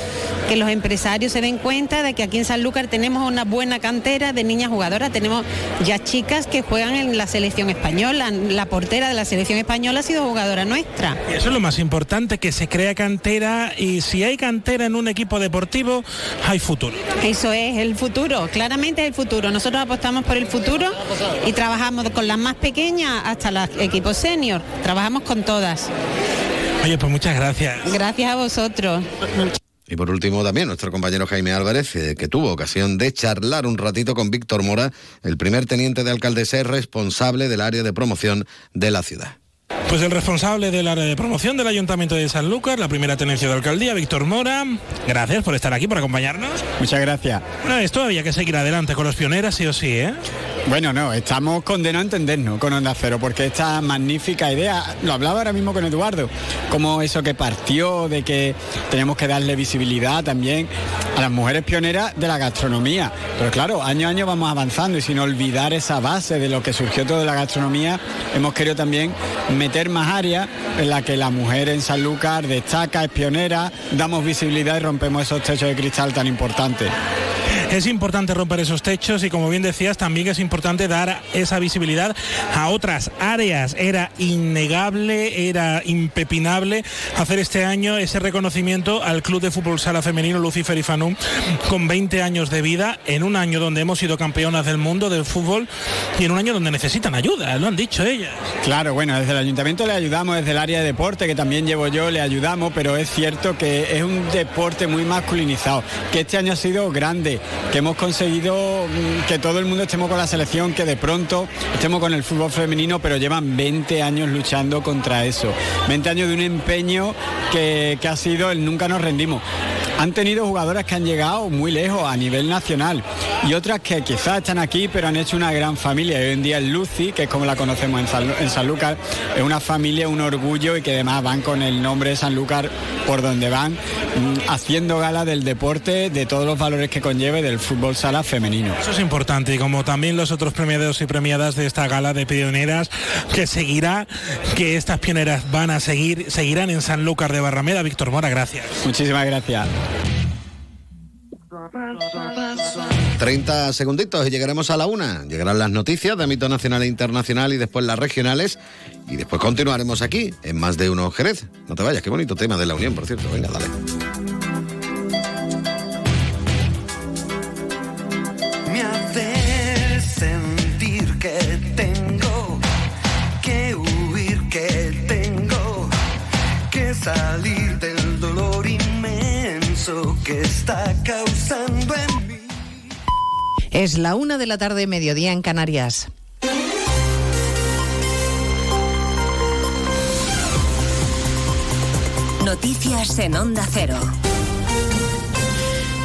que los empresarios se den cuenta de que aquí en Sanlúcar tenemos una buena cantera de niñas jugadoras, tenemos ya chicas que juegan en la selección española, la portera de la selección española ha sido jugadora nuestra. Y eso es lo más importante, que se crea cantera y si hay cantera en un equipo deportivo, hay futuro. Eso es el futuro, claramente es el futuro. Nosotros apostamos por el futuro y trabajamos con las más pequeñas hasta los equipos senior, trabajamos con todas. Oye, pues muchas gracias. Gracias a vosotros. Y por último también nuestro compañero Jaime Álvarez, eh, que tuvo ocasión de charlar un ratito con Víctor Mora, el primer teniente de alcaldesa responsable del área de promoción de la ciudad. Pues el responsable del área de promoción del Ayuntamiento de Sanlúcar, la primera tenencia de alcaldía, Víctor Mora. Gracias por estar aquí, por acompañarnos. Muchas gracias. Bueno, esto había que seguir adelante con los pioneras, sí o sí, ¿eh? Bueno, no, estamos condenados a entendernos con Onda Cero, porque esta magnífica idea, lo hablaba ahora mismo con Eduardo, como eso que partió, de que tenemos que darle visibilidad también a las mujeres pioneras de la gastronomía. Pero claro, año a año vamos avanzando y sin olvidar esa base de lo que surgió todo de la gastronomía, hemos querido también meter más áreas en la que la mujer en Sanlúcar destaca, es pionera, damos visibilidad y rompemos esos techos de cristal tan importantes. Es importante romper esos techos y como bien decías, también es importante dar esa visibilidad a otras áreas. Era innegable, era impepinable hacer este año ese reconocimiento al Club de Fútbol Sala Femenino Lucifer y Fanum con 20 años de vida, en un año donde hemos sido campeonas del mundo del fútbol y en un año donde necesitan ayuda, lo han dicho ellas. Claro, bueno, desde el ayuntamiento le ayudamos, desde el área de deporte, que también llevo yo, le ayudamos, pero es cierto que es un deporte muy masculinizado, que este año ha sido grande, que hemos conseguido mm, que todo el mundo estemos con la selección, que de pronto estemos con el fútbol femenino, pero llevan 20 años luchando contra eso. 20 años de un empeño que, ha sido el nunca nos rendimos. han tenido jugadoras que han llegado muy lejos a nivel nacional y otras que quizás están aquí pero han hecho una gran familia. hoy en día el Lucy, que es como la conocemos en San, en Sanlúcar, es una familia, un orgullo y que además van con el nombre de Sanlúcar por donde van, mm, haciendo gala del deporte, de todos los valores que del fútbol sala femenino. Eso es importante y como también los otros premiados y premiadas de esta gala de pioneras que seguirá, que estas pioneras van a seguir, seguirán en Sanlúcar de Barrameda. Víctor Mora, gracias. Muchísimas gracias. 30 segunditos y llegaremos a la una. Llegarán las noticias de ámbito nacional e internacional y después las regionales. Y después continuaremos aquí, en más de uno Jerez. No te vayas, qué bonito tema de la Unión, por cierto. Venga, dale. Que está causando en mí. Es la una de la tarde, mediodía en Canarias. Noticias en Onda Cero.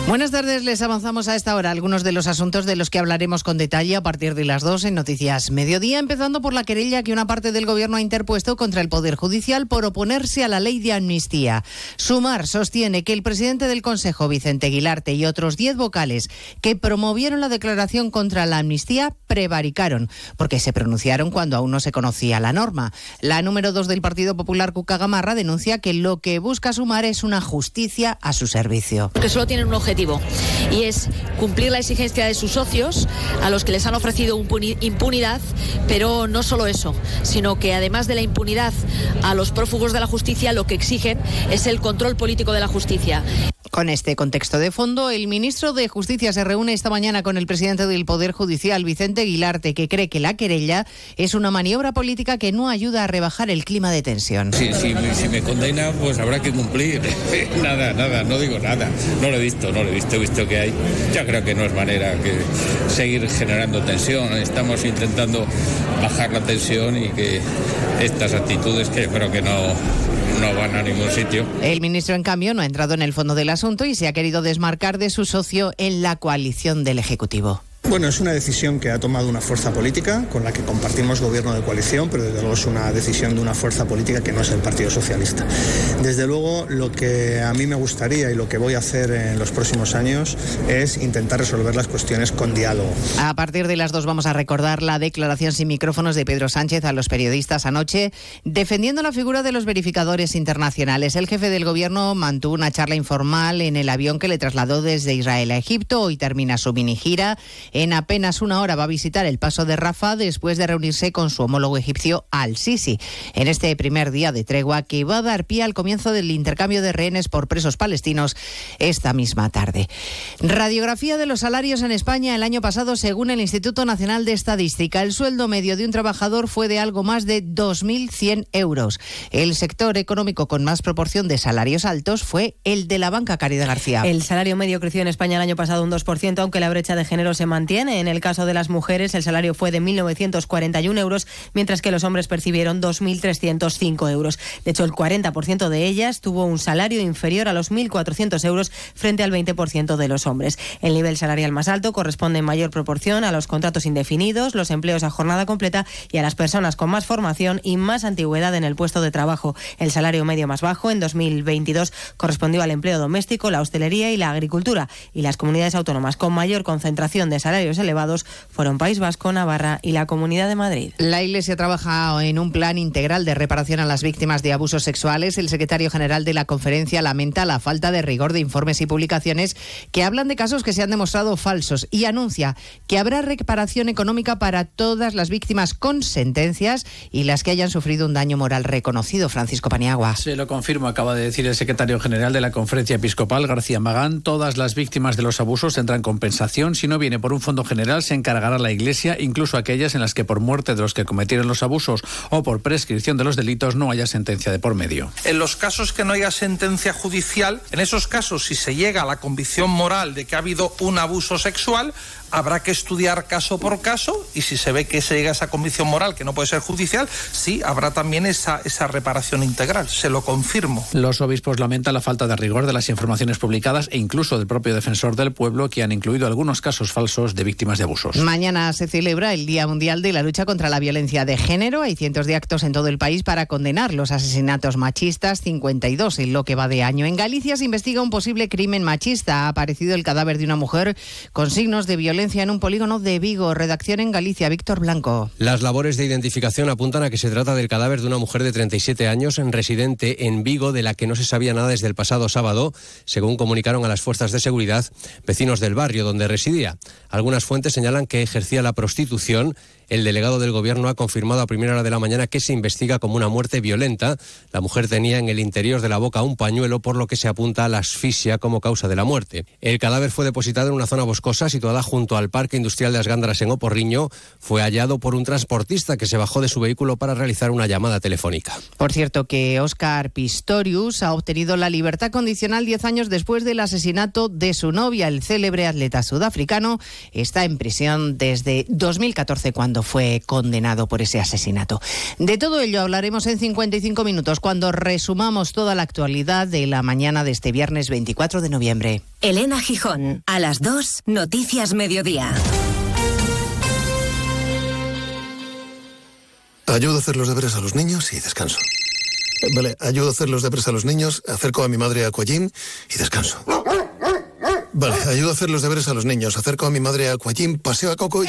Buenas tardes, les avanzamos a esta hora algunos de los asuntos de los que hablaremos con detalle a partir de las dos en Noticias Mediodía, empezando por la querella que una parte del Gobierno ha interpuesto contra el Poder Judicial por oponerse a la ley de amnistía. Sumar sostiene que el presidente del Consejo, Vicente Aguilarte, y otros diez vocales que promovieron la declaración contra la amnistía prevaricaron, porque se pronunciaron cuando aún no se conocía la norma. La número dos del Partido Popular, Cuca Gamarra, denuncia que lo que busca Sumar es una justicia a su servicio. que solo tienen un objetivo y es cumplir la exigencia de sus socios a los que les han ofrecido impuni- impunidad, pero no solo eso, sino que además de la impunidad a los prófugos de la justicia, lo que exigen es el control político de la justicia. Con este contexto de fondo, el ministro de Justicia se reúne esta mañana con el presidente del Poder Judicial, Vicente Aguilarte, que cree que la querella es una maniobra política que no ayuda a rebajar el clima de tensión. Si, si, si me condena, pues habrá que cumplir. nada, nada, no digo nada. No lo he visto, no he visto, visto que hay. Ya creo que no es manera que seguir generando tensión. Estamos intentando bajar la tensión y que estas actitudes que creo que no, no van a ningún sitio. El ministro, en cambio, no ha entrado en el fondo del asunto y se ha querido desmarcar de su socio en la coalición del Ejecutivo. Bueno, es una decisión que ha tomado una fuerza política con la que compartimos gobierno de coalición, pero desde luego es una decisión de una fuerza política que no es el Partido Socialista. Desde luego, lo que a mí me gustaría y lo que voy a hacer en los próximos años es intentar resolver las cuestiones con diálogo. A partir de las dos vamos a recordar la declaración sin micrófonos de Pedro Sánchez a los periodistas anoche, defendiendo la figura de los verificadores internacionales. El jefe del gobierno mantuvo una charla informal en el avión que le trasladó desde Israel a Egipto. Hoy termina su mini gira. En apenas una hora va a visitar el paso de Rafa después de reunirse con su homólogo egipcio Al-Sisi. En este primer día de tregua que va a dar pie al comienzo del intercambio de rehenes por presos palestinos esta misma tarde. Radiografía de los salarios en España el año pasado según el Instituto Nacional de Estadística. El sueldo medio de un trabajador fue de algo más de 2.100 euros. El sector económico con más proporción de salarios altos fue el de la banca Caridad García. El salario medio creció en España el año pasado un 2%, aunque la brecha de género se mantiene. En el caso de las mujeres, el salario fue de 1.941 euros, mientras que los hombres percibieron 2.305 euros. De hecho, el 40% de ellas tuvo un salario inferior a los 1.400 euros frente al 20% de los hombres. El nivel salarial más alto corresponde en mayor proporción a los contratos indefinidos, los empleos a jornada completa y a las personas con más formación y más antigüedad en el puesto de trabajo. El salario medio más bajo en 2022 correspondió al empleo doméstico, la hostelería y la agricultura. Y las comunidades autónomas con mayor concentración de salarios elevados fueron País Vasco, Navarra y la Comunidad de Madrid. La Iglesia trabaja en un plan integral de reparación a las víctimas de abusos sexuales. El secretario general de la conferencia lamenta la falta de rigor de informes y publicaciones que hablan de casos que se han demostrado falsos y anuncia que habrá reparación económica para todas las víctimas con sentencias y las que hayan sufrido un daño moral reconocido. Francisco Paniagua. Se lo confirmo, acaba de decir el secretario general de la Conferencia Episcopal, García Magán. Todas las víctimas de los abusos tendrán compensación. Si no viene por un fondo general, se encargará la Iglesia, incluso aquellas en las que por muerte de los que cometieron los abusos o por prescripción de los delitos no haya sentencia de por medio. En los casos que no haya sentencia judicial, en esos casos, si se llega a la convicción moral de que ha habido un abuso sexual, habrá que estudiar caso por caso y si se ve que se llega a esa convicción moral que no puede ser judicial, sí, habrá también esa, esa reparación integral, se lo confirmo. Los obispos lamentan la falta de rigor de las informaciones publicadas e incluso del propio defensor del pueblo que han incluido algunos casos falsos de víctimas de abusos. Mañana se celebra el Día Mundial de la Lucha contra la Violencia de Género. Hay cientos de actos en todo el país para condenar los asesinatos machistas, 52 en lo que va de año. En Galicia se investiga un posible crimen machista. Ha aparecido el cadáver de una mujer con signos de violencia en un polígono de Vigo. Redacción en Galicia, Víctor Blanco. Las labores de identificación apuntan a que se trata del cadáver de una mujer de 37 años, residente en Vigo, de la que no se sabía nada desde el pasado sábado, según comunicaron a las fuerzas de seguridad vecinos del barrio donde residía. Algunas fuentes señalan que ejercía la prostitución el delegado del gobierno ha confirmado a primera hora de la mañana que se investiga como una muerte violenta. La mujer tenía en el interior de la boca un pañuelo, por lo que se apunta a la asfixia como causa de la muerte. El cadáver fue depositado en una zona boscosa situada junto al Parque Industrial de las Gándaras en Oporriño. Fue hallado por un transportista que se bajó de su vehículo para realizar una llamada telefónica. Por cierto, que Oscar Pistorius ha obtenido la libertad condicional 10 años después del asesinato de su novia. El célebre atleta sudafricano está en prisión desde 2014 cuando fue condenado por ese asesinato. De todo ello hablaremos en 55 minutos cuando resumamos toda la actualidad de la mañana de este viernes 24 de noviembre. Elena Gijón, a las 2, Noticias Mediodía. Ayudo a hacer los deberes a los niños y descanso. Vale, ayudo a hacer los deberes a los niños, acerco a mi madre a Aquagym y descanso. Vale, ayudo a hacer los deberes a los niños, acerco a mi madre a Aquagym, paseo a Coco y...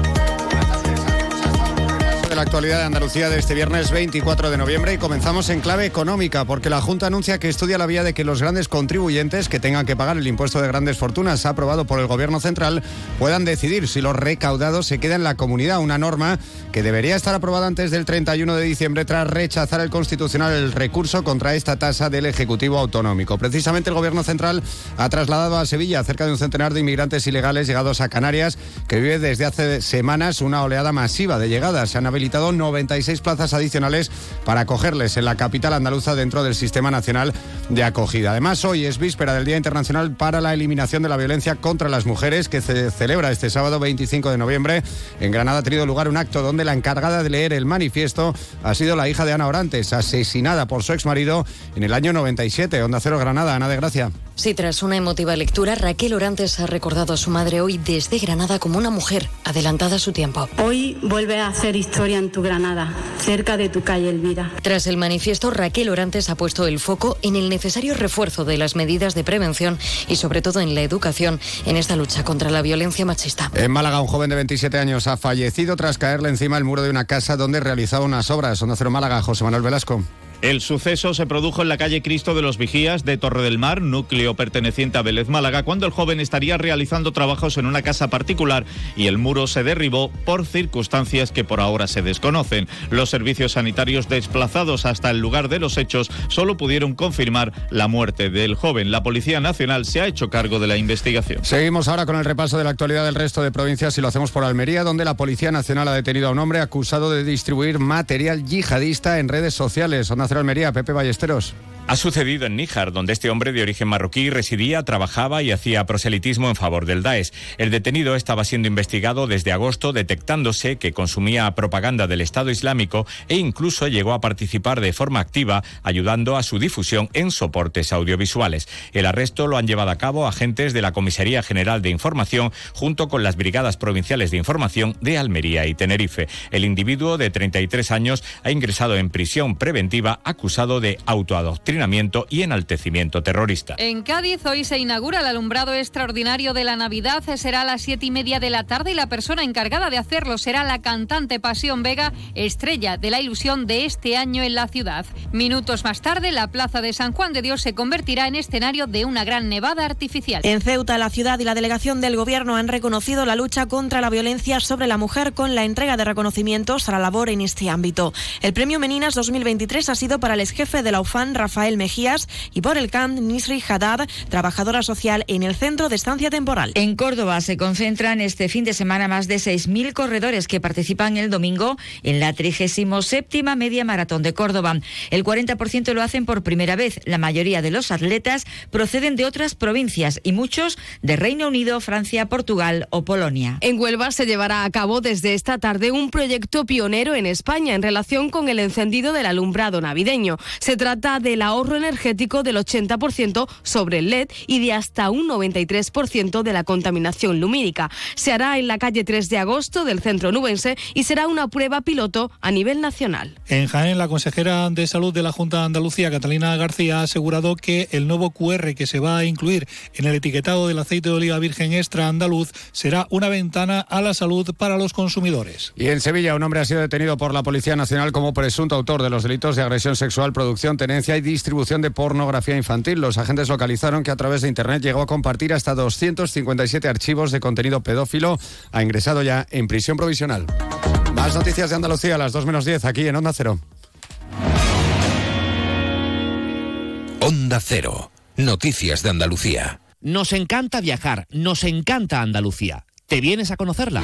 La actualidad de Andalucía de este viernes 24 de noviembre y comenzamos en clave económica porque la Junta anuncia que estudia la vía de que los grandes contribuyentes que tengan que pagar el impuesto de grandes fortunas aprobado por el Gobierno central puedan decidir si los recaudados se quedan en la comunidad, una norma que debería estar aprobada antes del 31 de diciembre tras rechazar el Constitucional el recurso contra esta tasa del Ejecutivo Autonómico. Precisamente el Gobierno central ha trasladado a Sevilla cerca de un centenar de inmigrantes ilegales llegados a Canarias que vive desde hace semanas una oleada masiva de llegadas. Se han habilitado 96 plazas adicionales para acogerles en la capital andaluza dentro del Sistema Nacional de Acogida. Además, hoy es víspera del Día Internacional para la Eliminación de la Violencia contra las Mujeres, que se celebra este sábado 25 de noviembre. En Granada ha tenido lugar un acto donde la encargada de leer el manifiesto ha sido la hija de Ana Orantes, asesinada por su exmarido en el año 97. Onda Cero Granada, Ana de Gracia. Sí, tras una emotiva lectura, Raquel Orantes ha recordado a su madre hoy desde Granada como una mujer adelantada a su tiempo. Hoy vuelve a hacer historia en tu Granada, cerca de tu calle Elvira. Tras el manifiesto, Raquel Orantes ha puesto el foco en el necesario refuerzo de las medidas de prevención y sobre todo en la educación en esta lucha contra la violencia machista. En Málaga, un joven de 27 años ha fallecido tras caerle encima el muro de una casa donde realizaba unas obras. Onda Cero Málaga, José Manuel Velasco. El suceso se produjo en la calle Cristo de los Vigías de Torre del Mar, núcleo perteneciente a Vélez Málaga, cuando el joven estaría realizando trabajos en una casa particular y el muro se derribó por circunstancias que por ahora se desconocen. Los servicios sanitarios desplazados hasta el lugar de los hechos solo pudieron confirmar la muerte del joven. La Policía Nacional se ha hecho cargo de la investigación. Seguimos ahora con el repaso de la actualidad del resto de provincias y lo hacemos por Almería, donde la Policía Nacional ha detenido a un hombre acusado de distribuir material yihadista en redes sociales. Cero Almería, Pepe Ballesteros. Ha sucedido en Níjar, donde este hombre de origen marroquí residía, trabajaba y hacía proselitismo en favor del Daesh. El detenido estaba siendo investigado desde agosto, detectándose que consumía propaganda del Estado Islámico e incluso llegó a participar de forma activa, ayudando a su difusión en soportes audiovisuales. El arresto lo han llevado a cabo agentes de la Comisaría General de Información junto con las Brigadas Provinciales de Información de Almería y Tenerife. El individuo de 33 años ha ingresado en prisión preventiva acusado de autoadoctrinamiento y enaltecimiento terrorista. En Cádiz hoy se inaugura el alumbrado extraordinario de la Navidad. Será a las siete y media de la tarde y la persona encargada de hacerlo será la cantante Pasión Vega, estrella de la ilusión de este año en la ciudad. Minutos más tarde, la plaza de San Juan de Dios se convertirá en escenario de una gran nevada artificial. En Ceuta, la ciudad y la delegación del gobierno han reconocido la lucha contra la violencia sobre la mujer con la entrega de reconocimientos a la labor en este ámbito. El premio Meninas 2023 ha sido para el exjefe de la UFAN, Rafael Mejías, y por el CAN, Nisri Haddad, trabajadora social en el centro de estancia temporal. En Córdoba se concentran este fin de semana más de 6.000 corredores que participan el domingo en la 37 Media Maratón de Córdoba. El 40% lo hacen por primera vez. La mayoría de los atletas proceden de otras provincias y muchos de Reino Unido, Francia, Portugal o Polonia. En Huelva se llevará a cabo desde esta tarde un proyecto pionero en España en relación con el encendido del alumbrado navideño. Se trata del ahorro energético del 80% sobre el LED y de hasta un 93% de la contaminación lumínica. Se hará en la calle 3 de agosto del centro nubense y será una prueba piloto a nivel nacional. En Jaén, la consejera de Salud de la Junta de Andalucía, Catalina García, ha asegurado que el nuevo QR que se va a incluir en el etiquetado del aceite de oliva virgen extra andaluz será una ventana a la salud para los consumidores. Y en Sevilla, un hombre ha sido detenido por la Policía Nacional como presunto autor de los delitos de agresión sexual, producción, tenencia y distribución de pornografía infantil. Los agentes localizaron que a través de Internet llegó a compartir hasta 257 archivos de contenido pedófilo. Ha ingresado ya en prisión provisional. Más noticias de Andalucía a las 2 menos 10 aquí en Onda Cero. Onda Cero. Noticias de Andalucía. Nos encanta viajar, nos encanta Andalucía. ¿Te vienes a conocerla?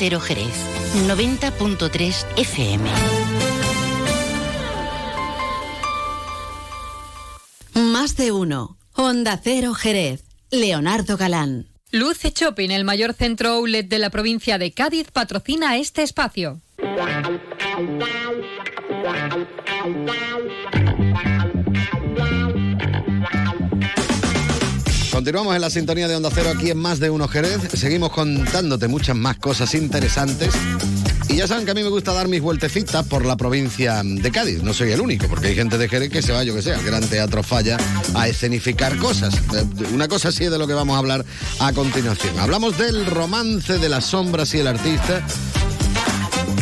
Cero Jerez, 90.3 FM. Más de uno. Onda Cero Jerez. Leonardo Galán. Luce Shopping, el mayor centro outlet de la provincia de Cádiz, patrocina este espacio. Continuamos en la sintonía de Onda Cero aquí en Más de Uno Jerez. Seguimos contándote muchas más cosas interesantes. Y ya saben que a mí me gusta dar mis vueltecitas por la provincia de Cádiz. No soy el único, porque hay gente de Jerez que se va, yo que sé, al Gran Teatro Falla a escenificar cosas. Eh, Una cosa así es de lo que vamos a hablar a continuación. Hablamos del romance de las sombras y el artista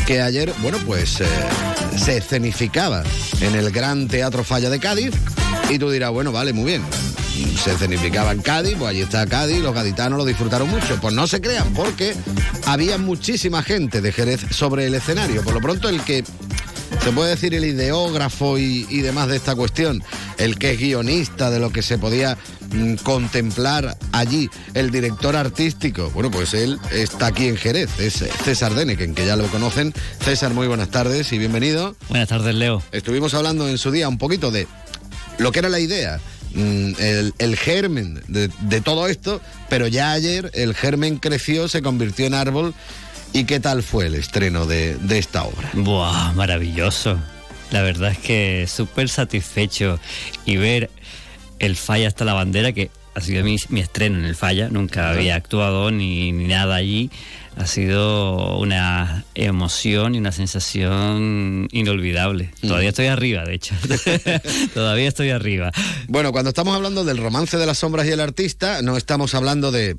que ayer, bueno, pues eh, se escenificaba en el Gran Teatro Falla de Cádiz. Y tú dirás, bueno, vale, muy bien. Se escenificaba en Cádiz, pues allí está Cádiz, los gaditanos lo disfrutaron mucho. Pues no se crean, porque había muchísima gente de Jerez sobre el escenario. Por lo pronto, el que se puede decir el ideógrafo y, y demás de esta cuestión, el que es guionista de lo que se podía mm, contemplar allí, el director artístico. Bueno, pues él está aquí en Jerez, es César Deneken, que ya lo conocen. César, muy buenas tardes y bienvenido. Buenas tardes, Leo. Estuvimos hablando en su día un poquito de lo que era la idea, el, el germen de, todo esto, pero ya ayer el germen creció, se convirtió en árbol. ¿Y qué tal fue el estreno de, de esta obra? Buah, maravilloso. La verdad es que súper satisfecho y ver el Falla hasta la bandera, que ha sido mi, mi estreno en el Falla, nunca había actuado ni, ni nada allí. Ha sido una emoción y una sensación inolvidable. Todavía estoy arriba, de hecho. Todavía estoy arriba. Bueno, cuando estamos hablando del romance de las sombras y el artista, no estamos hablando de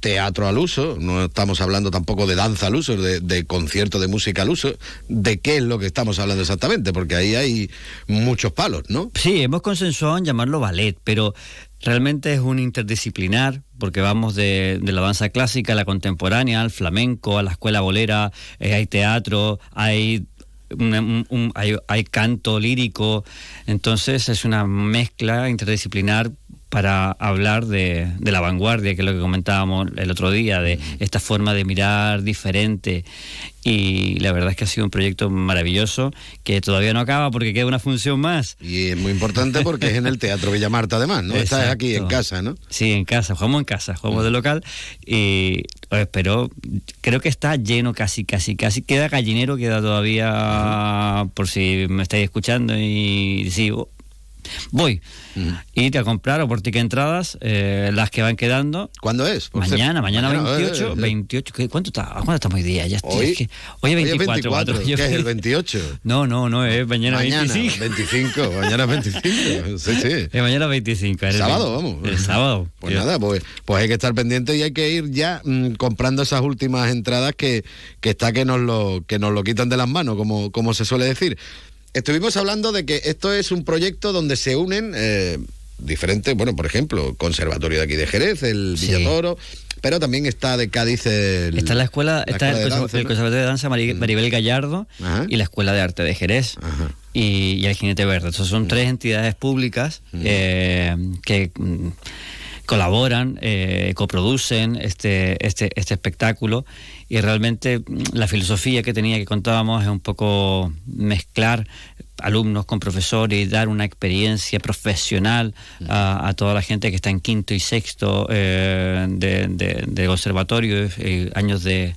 teatro al uso, no estamos hablando tampoco de danza al uso, de, de, concierto de música al uso, de qué es lo que estamos hablando exactamente, porque ahí hay muchos palos, ¿no? Sí, hemos consensuado en llamarlo ballet, pero realmente es un interdisciplinar, porque vamos de, la danza clásica a la contemporánea, al flamenco, a la escuela bolera, eh, hay teatro, hay un, hay, canto lírico, entonces es una mezcla interdisciplinar para hablar de, de, la vanguardia, que es lo que comentábamos el otro día, de esta forma de mirar diferente. Y la verdad es que ha sido un proyecto maravilloso que todavía no acaba porque queda una función más. Y es muy importante porque es en el Teatro Villa Marta además, ¿no? Exacto. Estás aquí en casa, ¿no? Sí, en casa, jugamos en casa, jugamos de local y pues, pero creo que está lleno casi, casi, casi. Queda gallinero, queda todavía, uh -huh. por si me estáis escuchando y sí, voy. Mm. Irte a comprar o por ticket entradas, eh, las que van quedando. ¿Cuándo es? Mañana, mañana, mañana 28, eh, eh, 28. ¿Cuánto está? ¿Cuándo estamos hoy día? Ya estoy, hoy, es que, hoy es 24. Hoy es 24 ¿Qué es el 28? No, no, no, es mañana, mañana 25. 25, mañana 25. Sí, sí. Es mañana 25. El sábado, vamos. El sábado. Pues Dios. nada, pues, pues hay que estar pendiente y hay que ir ya mmm, comprando esas últimas entradas que, que está que nos lo, que nos lo quitan de las manos, como, como se suele decir. Estuvimos hablando de que esto es un proyecto donde se unen eh, diferentes, bueno, por ejemplo, Conservatorio de aquí de Jerez, el sí. Villatoro, pero también está de Cádiz el, Está la escuela, la está escuela el, danza, el, Conservatorio de Danza Maribel, Maribel Gallardo Ajá. y la Escuela de Arte de Jerez. Y, y, el Jinete Verde. Entonces son tres entidades públicas eh, que mm, colaboran, eh, coproducen este, este, este espectáculo y realmente la filosofía que tenía que contábamos es un poco mezclar alumnos con profesores y dar una experiencia profesional a, a toda la gente que está en quinto y sexto eh, de, de, eh, años de,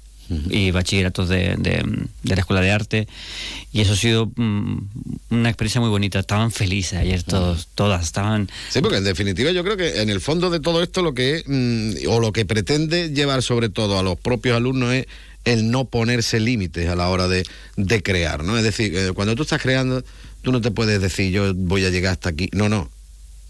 y bachilleratos de, de, de, la Escuela de Arte. Y eso ha sido mm, una experiencia muy bonita. Estaban felices ayer todos, todas estaban... Sí, porque en definitiva yo creo que en el fondo de todo esto lo que mm, o lo que pretende llevar sobre todo a los propios alumnos es el no ponerse límites a la hora de, de crear, ¿no? Es decir, eh, cuando tú estás creando, tú no te puedes decir yo voy a llegar hasta aquí. No, no,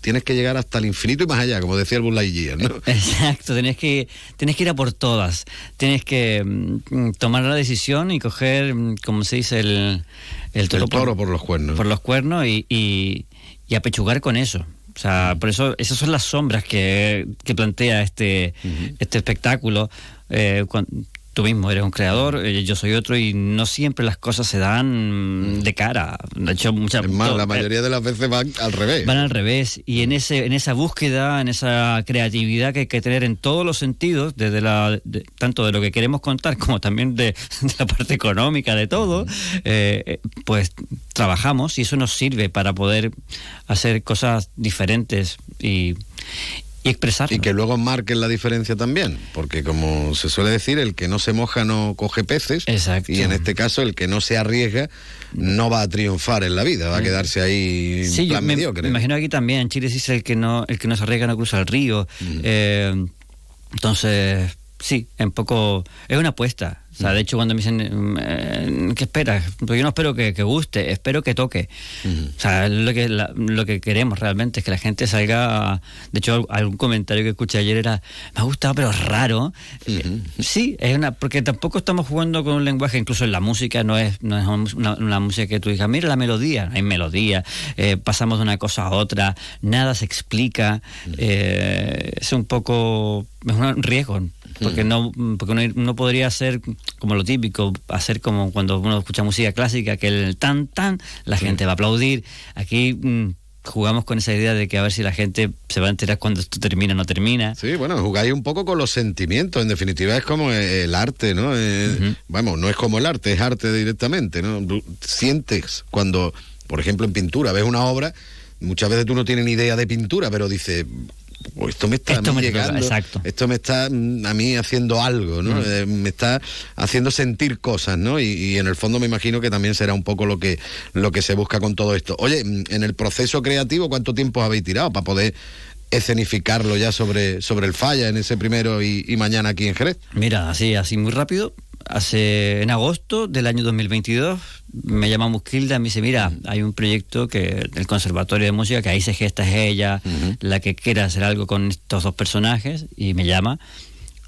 tienes que llegar hasta el infinito y más allá, como decía el Buzz Lightyear, ¿no? Exacto, tienes que, tienes que ir a por todas, tienes que mm, tomar la decisión y coger, mm, como se dice, el, el toro, el toro por, por, los cuernos. Por los cuernos y, y, y apechugar con eso. O sea, por eso esas son las sombras que, que plantea este, uh -huh. este espectáculo. Eh, cuando, tú mismo eres un creador, eh, yo soy otro y no siempre las cosas se dan de cara. De hecho, muchas es más, la mayoría de las veces van al revés. Van al revés y en ese en esa búsqueda, en esa creatividad que hay que tener en todos los sentidos, desde la de, tanto de lo que queremos contar como también de, de la parte económica de todo, eh, pues trabajamos y eso nos sirve para poder hacer cosas diferentes y y expresarlo. Y que luego marquen la diferencia también, porque como se suele decir, el que no se moja no coge peces. Exacto. Y en este caso, el que no se arriesga no va a triunfar en la vida, va a quedarse ahí sí, plan yo me, mediocre. Me imagino aquí también, en Chile sí es el que no, el que no se arriesga no cruza el río. Mm. Eh, entonces, sí, en poco. Es una apuesta. O sea, de hecho, cuando me dicen, eh, ¿qué esperas? Porque yo no espero que, que guste, espero que toque. Uh -huh. O sea, lo que, la, lo que queremos realmente es que la gente salga. De hecho, algún comentario que escuché ayer era, me ha gustado, pero raro. Uh -huh. Sí, es una. Porque tampoco estamos jugando con un lenguaje, incluso en la música, no es, no es una, una música que tú digas, mira la melodía, hay melodía, eh, pasamos de una cosa a otra, nada se explica. Uh -huh. eh, es un poco. Es un riesgo porque no porque uno, uno, podría ser como lo típico, hacer como cuando uno escucha música clásica, que el tan tan, la gente va a aplaudir. Aquí mm, jugamos con esa idea de que a ver si la gente se va a enterar cuando esto termina o no termina. Sí, bueno, jugáis un poco con los sentimientos, en definitiva es como el arte, ¿no? Eh, Vamos, no es como el arte, es arte directamente, ¿no? sientes cuando, por ejemplo, en pintura, ves una obra, muchas veces tú no tienes ni idea de pintura, pero dices, esto me está llegando, esto me está mm, a mí haciendo algo, ¿no? Mm. Eh, me está haciendo sentir cosas, ¿no? Y, en el fondo me imagino que también será un poco lo que lo que se busca con todo esto. Oye, mm, en el proceso creativo, ¿cuánto tiempo habéis tirado para poder escenificarlo ya sobre, sobre el falla en ese primero y, y mañana aquí en Jerez? Mira, así, así muy rápido, hace en agosto del año 2022 me llama Musquilda y me dice, mira, hay un proyecto que del Conservatorio de Música que ahí se gesta es ella, la que quiera hacer algo con estos dos personajes y me llama.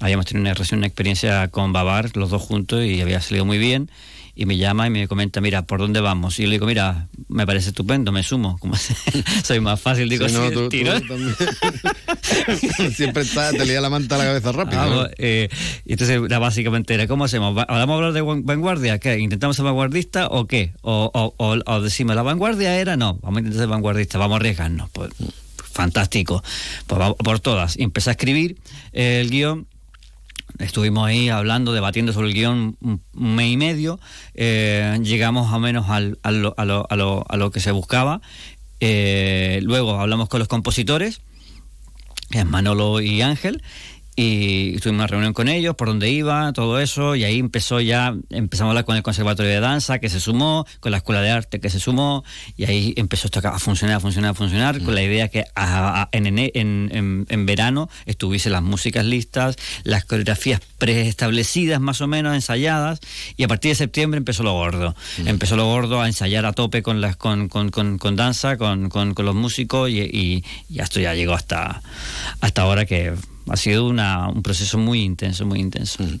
Habíamos tenido una, una experiencia con Babar, los dos juntos, y había salido muy bien y me llama y me comenta, mira, ¿por dónde vamos? Y yo le digo, mira, me parece estupendo, me sumo. Como soy más fácil, digo, sí, no, tú, Siempre está, te lía la manta a la cabeza rápido. Eh, y entonces, básicamente era, ¿cómo hacemos? ¿Vamos a hablar de vanguardia? ¿Qué? ¿Intentamos ser vanguardista o qué? O, o, o, decimos, ¿la vanguardia era? No, vamos a intentar ser vanguardista, vamos a arriesgarnos. Pues, fantástico. Pues vamos por todas. Y empecé a escribir el guion Estuvimos ahí hablando, debatiendo sobre el guion un, mes y medio, eh, llegamos a menos al, a, lo, a, lo, a, lo, que se buscaba. Eh, luego hablamos con los compositores, Manolo y Ángel, y tuvimos una reunión con ellos, por dónde iba, todo eso, y ahí empezó ya, empezamos a hablar con el Conservatorio de Danza, que se sumó, con la Escuela de Arte, que se sumó, y ahí empezó esto a funcionar, a funcionar, a funcionar, con la mm. idea que en, en, verano estuviesen las músicas listas, las coreografías preestablecidas más o menos, ensayadas, y a partir de septiembre empezó lo gordo. Mm. Empezó lo gordo a ensayar a tope con las con, con, con, danza, con, los músicos, y, y, y esto ya llegó hasta, hasta ahora que ha sido una, un proceso muy intenso, muy intenso. Mm.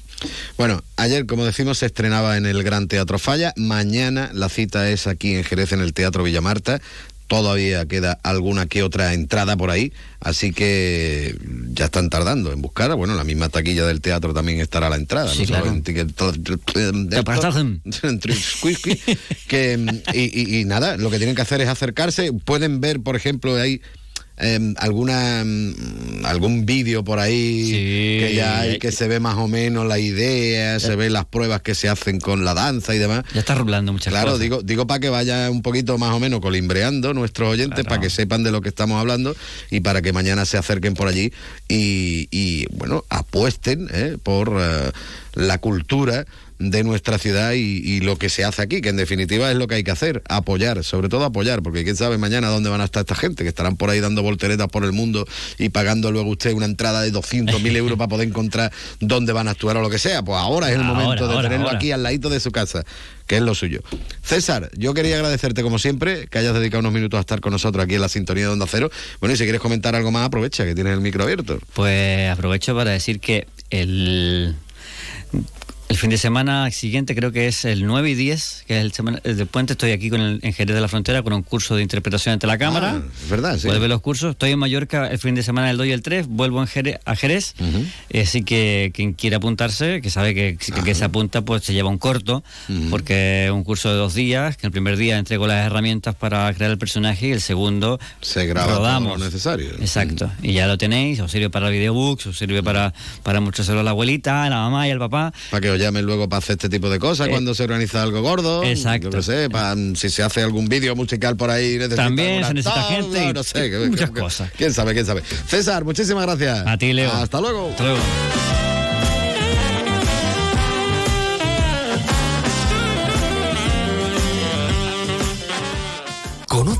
Bueno, ayer, como decimos, se estrenaba en el Gran Teatro Falla. Mañana la cita es aquí en Jerez, en el Teatro Villamarta. Todavía queda alguna que otra entrada por ahí, así que ya están tardando en buscar. Bueno, la misma taquilla del teatro también estará a la entrada. Sí, claro. que, y, y nada, lo que tienen que hacer es acercarse. Pueden ver, por ejemplo, ahí Em, alguna mm, algún vídeo por ahí que ya hay que se ve más o menos la idea, se ve las pruebas que se hacen con la danza y demás. Ya está rublando muchas claro, cosas. digo, digo para que vaya un poquito más o menos colimbreando nuestros oyentes, para que sepan de lo que estamos hablando y para que mañana se acerquen por allí y, bueno, apuesten ¿eh? por eh, la cultura de nuestra ciudad y, lo que se hace aquí, que en definitiva es lo que hay que hacer, apoyar, sobre todo apoyar, porque quién sabe mañana dónde van a estar esta gente, que estarán por ahí dando volteretas por el mundo y pagando luego usted una entrada de 200.000 euros para poder encontrar dónde van a actuar o lo que sea. Pues ahora es el momento de tenerlo aquí al ladito de su casa, que es lo suyo. César, yo quería agradecerte como siempre que hayas dedicado unos minutos a estar con nosotros aquí en la sintonía de Onda Cero. Bueno, y si quieres comentar algo más, aprovecha que tienes el micro abierto. Pues aprovecho para decir que el el fin de semana siguiente creo que es el 9 y 10, que es el, semana, el puente. Estoy aquí con el, en Jerez de la Frontera con un curso de interpretación ante la cámara. Ah, es verdad, sí. Ver los cursos. Estoy en Mallorca el fin de semana del 2 y el 3. Vuelvo en Jerez, a Jerez. así que quien quiera apuntarse, que sabe que, que, se apunta, pues se lleva un corto, porque es un curso de dos días, que el primer día entrego las herramientas para crear el personaje y el segundo se graba rodamos. lo necesario. Exacto. Y ya lo tenéis, os sirve para videobooks, os sirve para, para mostrárselo a la abuelita, a la mamá y al papá. Para que os llamen luego para hacer este tipo de cosas, eh, cuando se organiza algo gordo. Exacto. Yo sé, si se hace algún vídeo musical por ahí, También se necesita gente. no sé, muchas cosas. ¿Quién sabe, quién sabe? César, muchísimas gracias. A ti, Leo. Hasta luego. Hasta luego.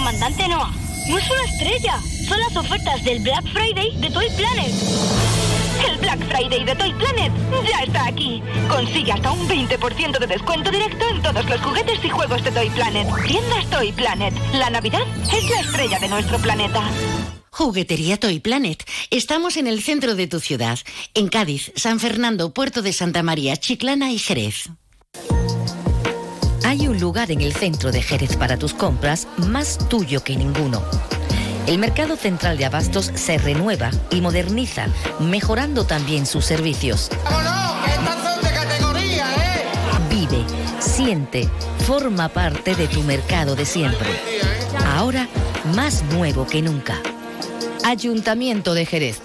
¡Comandante Noah! ¡No es una estrella! Son las ofertas del Black Friday de Toy Planet. El Black Friday de Toy Planet ya está aquí. Consigue hasta un 20% de descuento directo en todos los juguetes y juegos de Toy Planet. Tiendas Toy Planet. La Navidad es la estrella de nuestro planeta. Juguetería Toy Planet. Estamos en el centro de tu ciudad, en Cádiz, San Fernando, Puerto de Santa María, Chiclana y Jerez. Un lugar en el centro de Jerez para tus compras más tuyo que ninguno. El mercado central de abastos se renueva y moderniza, mejorando también sus servicios. Vive, siente, forma parte de tu mercado de siempre. Ahora más nuevo que nunca. Ayuntamiento de Jerez.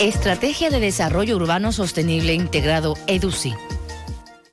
Estrategia de Desarrollo Urbano Sostenible Integrado EDUSI.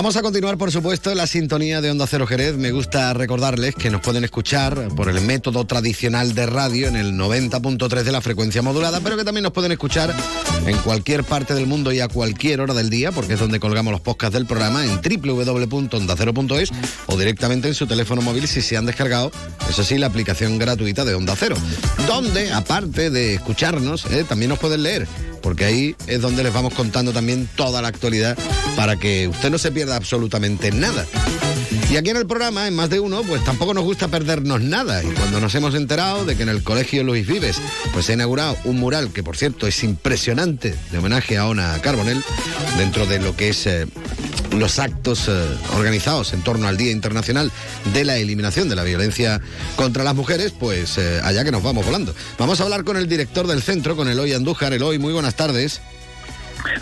Vamos a continuar, por supuesto, en la sintonía de Onda Cero Jerez. Me gusta recordarles que nos pueden escuchar por el método tradicional de radio en el 90.3 de la frecuencia modulada, pero que también nos pueden escuchar en cualquier parte del mundo y a cualquier hora del día, porque es donde colgamos los podcasts del programa en www.ondacero.es o directamente en su teléfono móvil si se han descargado, eso sí, la aplicación gratuita de Onda Cero, donde, aparte de escucharnos, eh, también nos pueden leer porque ahí es donde les vamos contando también toda la actualidad para que usted no se pierda absolutamente nada. Y aquí en el programa, en más de uno, pues tampoco nos gusta perdernos nada. Y cuando nos hemos enterado de que en el Colegio Luis Vives, pues se ha inaugurado un mural que, por cierto, es impresionante, de homenaje a Ona Carbonell, dentro de lo que es eh, los actos eh, organizados en torno al Día Internacional de la Eliminación de la Violencia contra las Mujeres, pues eh, allá que nos vamos volando. Vamos a hablar con el director del centro, con Eloy Andújar. Eloy, muy buenas tardes.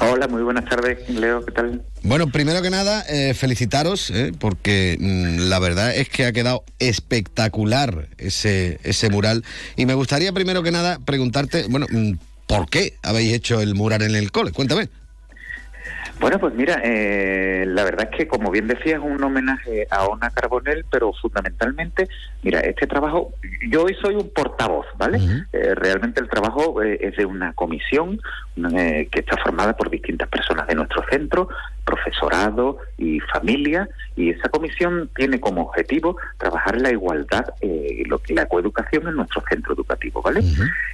Hola, muy buenas tardes, Leo, ¿qué tal? Bueno, primero que nada, eh, felicitaros, eh, porque mm, la verdad es que ha quedado espectacular ese, ese mural. Y me gustaría primero que nada preguntarte, bueno, mm, ¿por qué habéis hecho el mural en el cole? Cuéntame. Bueno, pues mira, eh, la verdad es que, como bien decías, es un homenaje a Ona Carbonell, pero fundamentalmente, mira, este trabajo, yo hoy soy un portavoz, ¿vale? Eh, realmente el trabajo eh, es de una comisión eh, que está formada por distintas personas de nuestro centro, profesorado y familia, y esa comisión tiene como objetivo trabajar la igualdad y lo, la coeducación en nuestro centro educativo, ¿vale?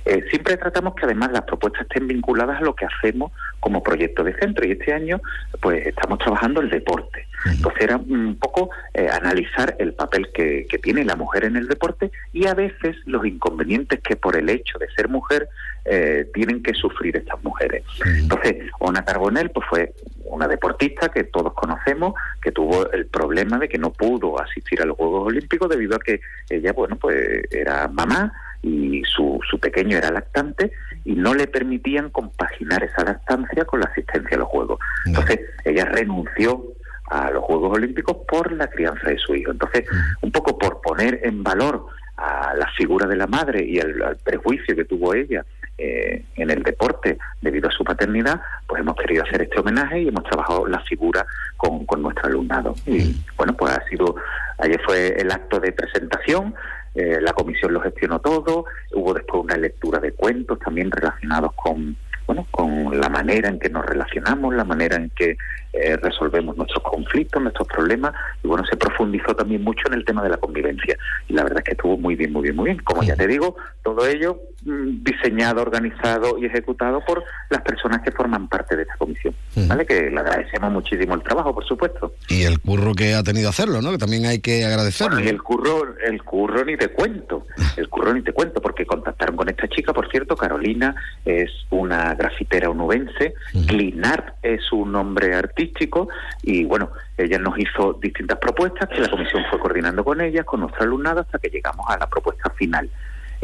Eh, siempre tratamos que además las propuestas estén vinculadas a lo que hacemos como proyecto de centro, y este año pues estamos trabajando el deporte. Entonces era un poco eh, analizar el papel que, que tiene la mujer en el deporte y a veces los inconvenientes que por el hecho de ser mujer eh, tienen que sufrir estas mujeres. Entonces, Ona Carbonell pues fue una deportista que todos conocemos, que tuvo el problema de que no pudo asistir a los Juegos Olímpicos debido a que ella, bueno, pues era mamá y su, su pequeño era lactante y no le permitían compaginar esa lactancia con la asistencia a los Juegos. Entonces, ella renunció a los Juegos Olímpicos por la crianza de su hijo. Entonces, un poco por poner en valor a la figura de la madre y al, al prejuicio que tuvo ella eh, en el deporte debido a su paternidad, pues hemos querido hacer este homenaje y hemos trabajado la figura con, con nuestro alumnado. Y bueno, pues ha sido, ayer fue el acto de presentación, eh, la comisión lo gestionó todo, hubo después una lectura de cuentos también relacionados con bueno, con la manera en que nos relacionamos, la manera en que eh, resolvemos nuestros conflictos, nuestros problemas, y bueno, se profundizó también mucho en el tema de la convivencia. Y la verdad es que estuvo muy bien, muy bien, muy bien. Como ya te digo, todo ello diseñado, organizado y ejecutado por las personas que forman parte de esta comisión, ¿vale? Que le agradecemos muchísimo el trabajo, por supuesto. Y el curro que ha tenido hacerlo, ¿no? Que también hay que agradecerlo. Bueno, y el curro, el curro ni te cuento, el curro ni te cuento, porque contactaron con esta chica, por cierto, Carolina es una grafitera unubense, Clinart es un nombre artístico y bueno, ella nos hizo distintas propuestas que la comisión fue coordinando con ellas, con nuestro alumnado, hasta que llegamos a la propuesta final.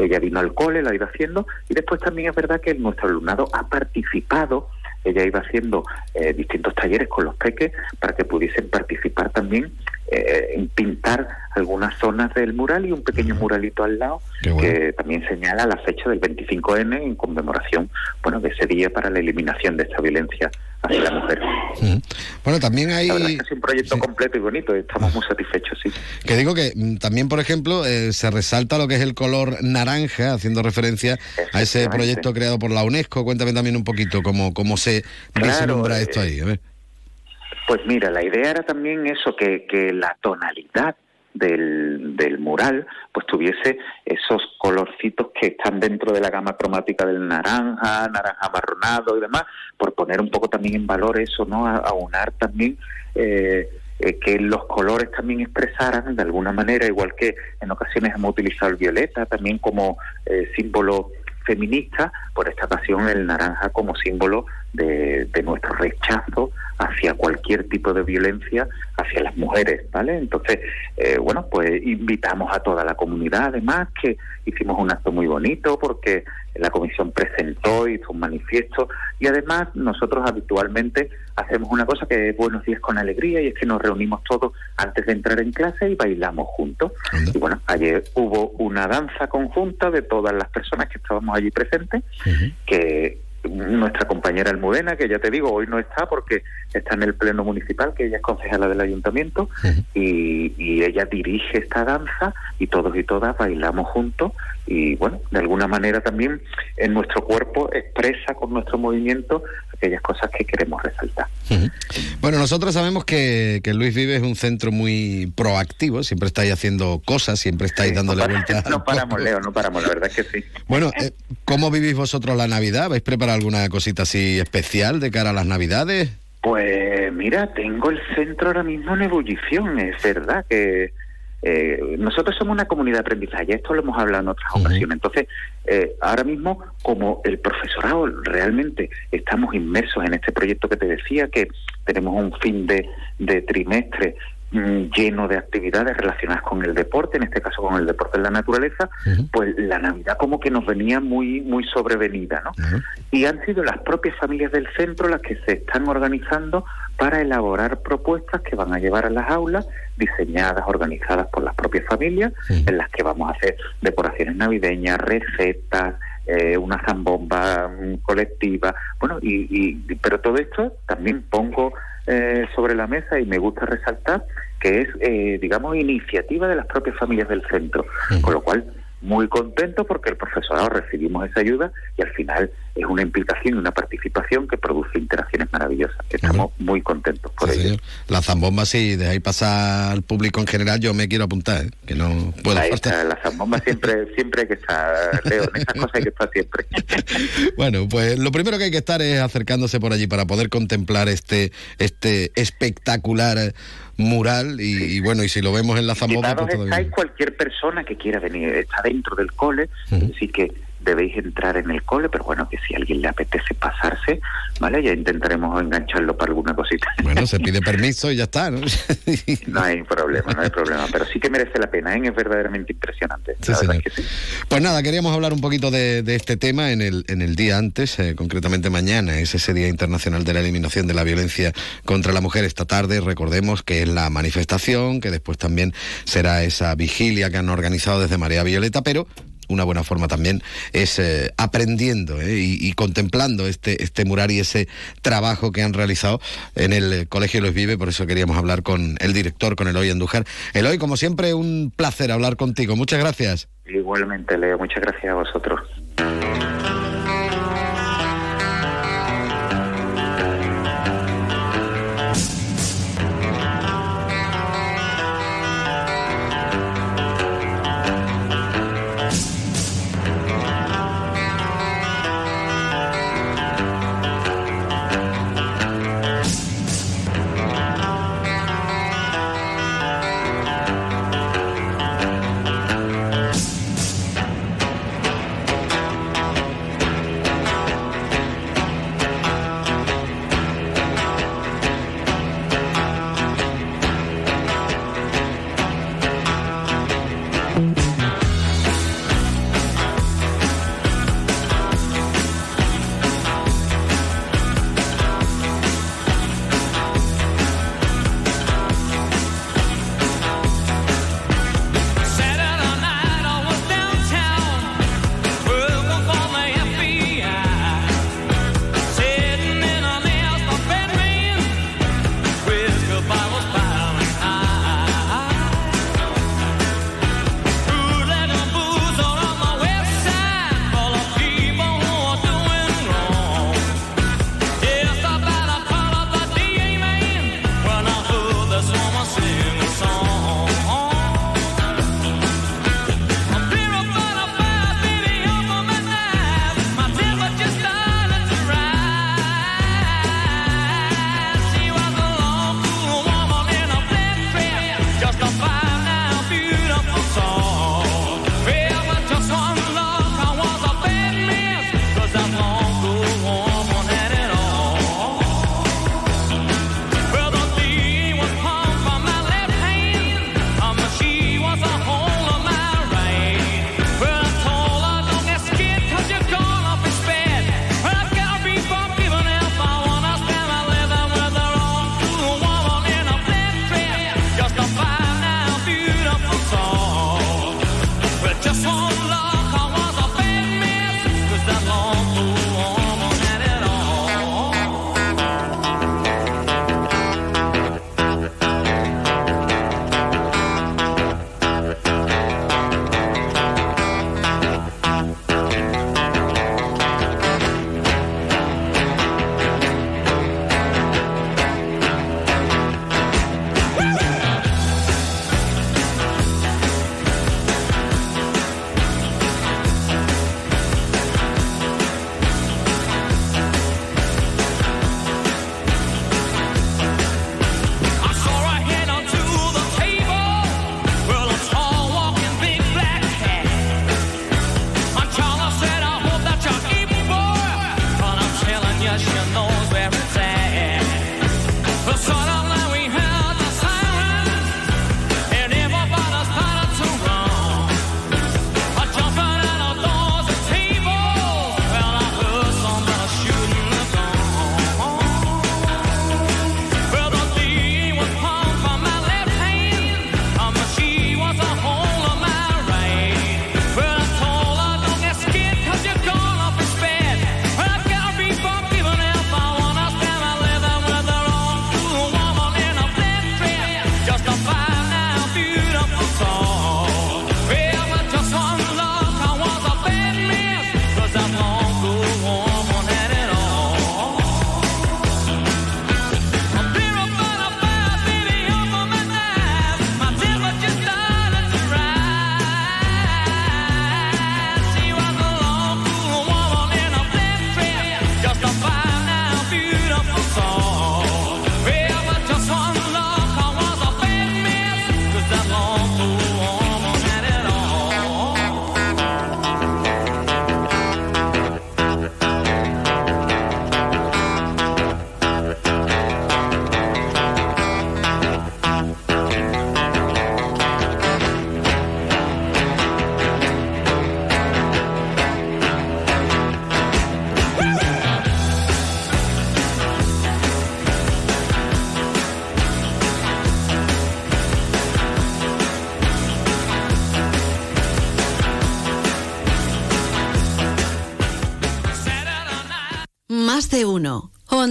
Ella vino al cole, la ido haciendo, y después también es verdad que nuestro alumnado ha participado ella iba haciendo eh, distintos talleres con los peques para que pudiesen participar también eh, en pintar algunas zonas del mural y un pequeño muralito al lado que también señala la fecha del 25N en conmemoración bueno de ese día para la eliminación de esta violencia hacia la mujer. Bueno, también hay... es un proyecto completo y bonito, y estamos muy satisfechos, sí. Que digo que mm, también, por ejemplo, eh, se resalta lo que es el color naranja, haciendo referencia a ese proyecto creado por la UNESCO. Cuéntame también un poquito cómo, cómo se vislumbra eh, esto ahí. A ver. Pues mira, la idea era también eso, que, que la tonalidad del, del, mural pues tuviese esos colorcitos que están dentro de la gama cromática del naranja, naranja amarronado y demás, por poner un poco también en valor eso, ¿no? A, aunar también eh, eh, que los colores también expresaran de alguna manera, igual que en ocasiones hemos utilizado el violeta también como eh, símbolo feminista, por esta ocasión el naranja como símbolo de, de nuestro rechazo hacia cualquier tipo de violencia hacia las mujeres, ¿vale? Entonces, eh, bueno, pues invitamos a toda la comunidad, además, que hicimos un acto muy bonito porque la comisión presentó, hizo un manifiesto y además nosotros habitualmente hacemos una cosa que es buenos días con alegría y es que nos reunimos todos antes de entrar en clase y bailamos juntos. Y bueno, ayer hubo una danza conjunta de todas las personas que estábamos allí presentes, que nuestra compañera Almudena, que ya te digo, hoy no está porque está en el Pleno Municipal, que ella es concejala del Ayuntamiento, y, y, ella dirige esta danza y todos y todas bailamos juntos y bueno, de alguna manera también en nuestro cuerpo expresa con nuestro movimiento aquellas cosas que queremos resaltar. Bueno, nosotros sabemos que, que, Luis Vive es un centro muy proactivo, siempre estáis haciendo cosas, siempre estáis dándole no vuelta. No paramos, Leo, no paramos, la verdad es que sí. Bueno, eh, ¿cómo vivís vosotros la Navidad? ¿Vais a preparar alguna cosita así especial de cara a las Navidades? Pues mira, tengo el centro ahora mismo en ebullición, es verdad que eh, nosotros somos una comunidad de aprendizaje, esto lo hemos hablado en otras ocasiones. Entonces, eh, ahora mismo, como el profesorado realmente estamos inmersos en este proyecto que te decía, que tenemos un fin de, de trimestre mm, lleno de actividades relacionadas con el deporte, en este caso con el deporte en la naturaleza, pues la Navidad como que nos venía muy muy sobrevenida, ¿no? Y han sido las propias familias del centro las que se están organizando para elaborar propuestas que van a llevar a las aulas, diseñadas, organizadas por las propias familias, en las que vamos a hacer decoraciones navideñas, recetas, eh, una zambomba mm, colectiva, bueno, y, y, pero todo esto también pongo eh, sobre la mesa y me gusta resaltar que es, eh, digamos, iniciativa de las propias familias del centro, con lo cual muy contento porque el profesorado recibimos esa ayuda y al final es una implicación y una participación que produce interacciones maravillosas. Estamos muy contentos por ello. La zambomba, si dejáis pasar al público en general, yo me quiero apuntar, ¿eh? que no puedo Ahí está, la zambomba siempre, siempre hay que estar, Leo, en esas cosas hay que estar siempre. bueno, pues lo primero que hay que estar es acercándose por allí para poder contemplar este, este espectacular mural y, y, bueno, y si lo vemos en la zambomba... Pues estáis cualquier persona que quiera venir, está dentro del cole, uh -huh. que debéis entrar en el cole, pero bueno, que si a alguien le apetece pasarse, ¿vale? Ya intentaremos engancharlo para alguna cosita. Bueno, se pide permiso y ya está, ¿no? no hay problema, no hay problema, pero sí que merece la pena, ¿eh? es verdaderamente impresionante. Sí, señor. Sí. Pues nada, queríamos hablar un poquito de, de, este tema en el, en el día antes, eh, concretamente mañana, es ese Día Internacional de la Eliminación de la Violencia contra la Mujer. Esta tarde, recordemos que es la manifestación, que después también será esa vigilia que han organizado desde María Violeta, pero una buena forma también es eh, aprendiendo eh, y, contemplando este, este mural y ese trabajo que han realizado en el Colegio Los Vive. Por eso queríamos hablar con el director, con Eloy Andújar. Eloy, como siempre, un placer hablar contigo. Muchas gracias. Igualmente, Leo. Muchas gracias a vosotros.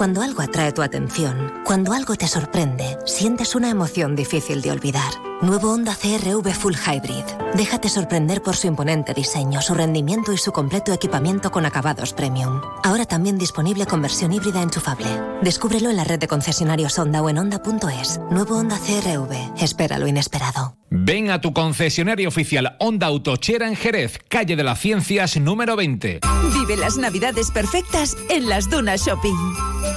Cuando algo atrae tu atención, cuando algo te sorprende, sientes una emoción difícil de olvidar. Nuevo Honda CRV Full Hybrid. Déjate sorprender por su imponente diseño, su rendimiento y su completo equipamiento con acabados premium. Ahora también disponible con versión híbrida enchufable. Descúbrelo en la red de concesionarios Honda o en Honda.es. Nuevo Honda CRV. Espera lo inesperado. Ven a tu concesionario oficial Honda Autochera en Jerez, calle de las Ciencias número 20. Vive las navidades perfectas en las Dunas Shopping.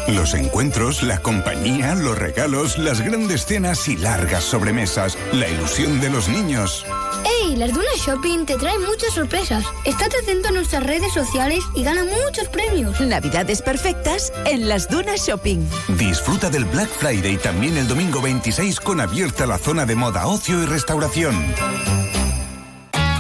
Los encuentros, la compañía, los regalos, las grandes cenas y largas sobremesas, la ilusión de los niños. ¡Ey! Las Dunas Shopping te traen muchas sorpresas. Estate atento a nuestras redes sociales y gana muchos premios. Navidades perfectas en las Dunas Shopping. Disfruta del Black Friday también el domingo 26 con abierta la zona de moda, ocio y restauración.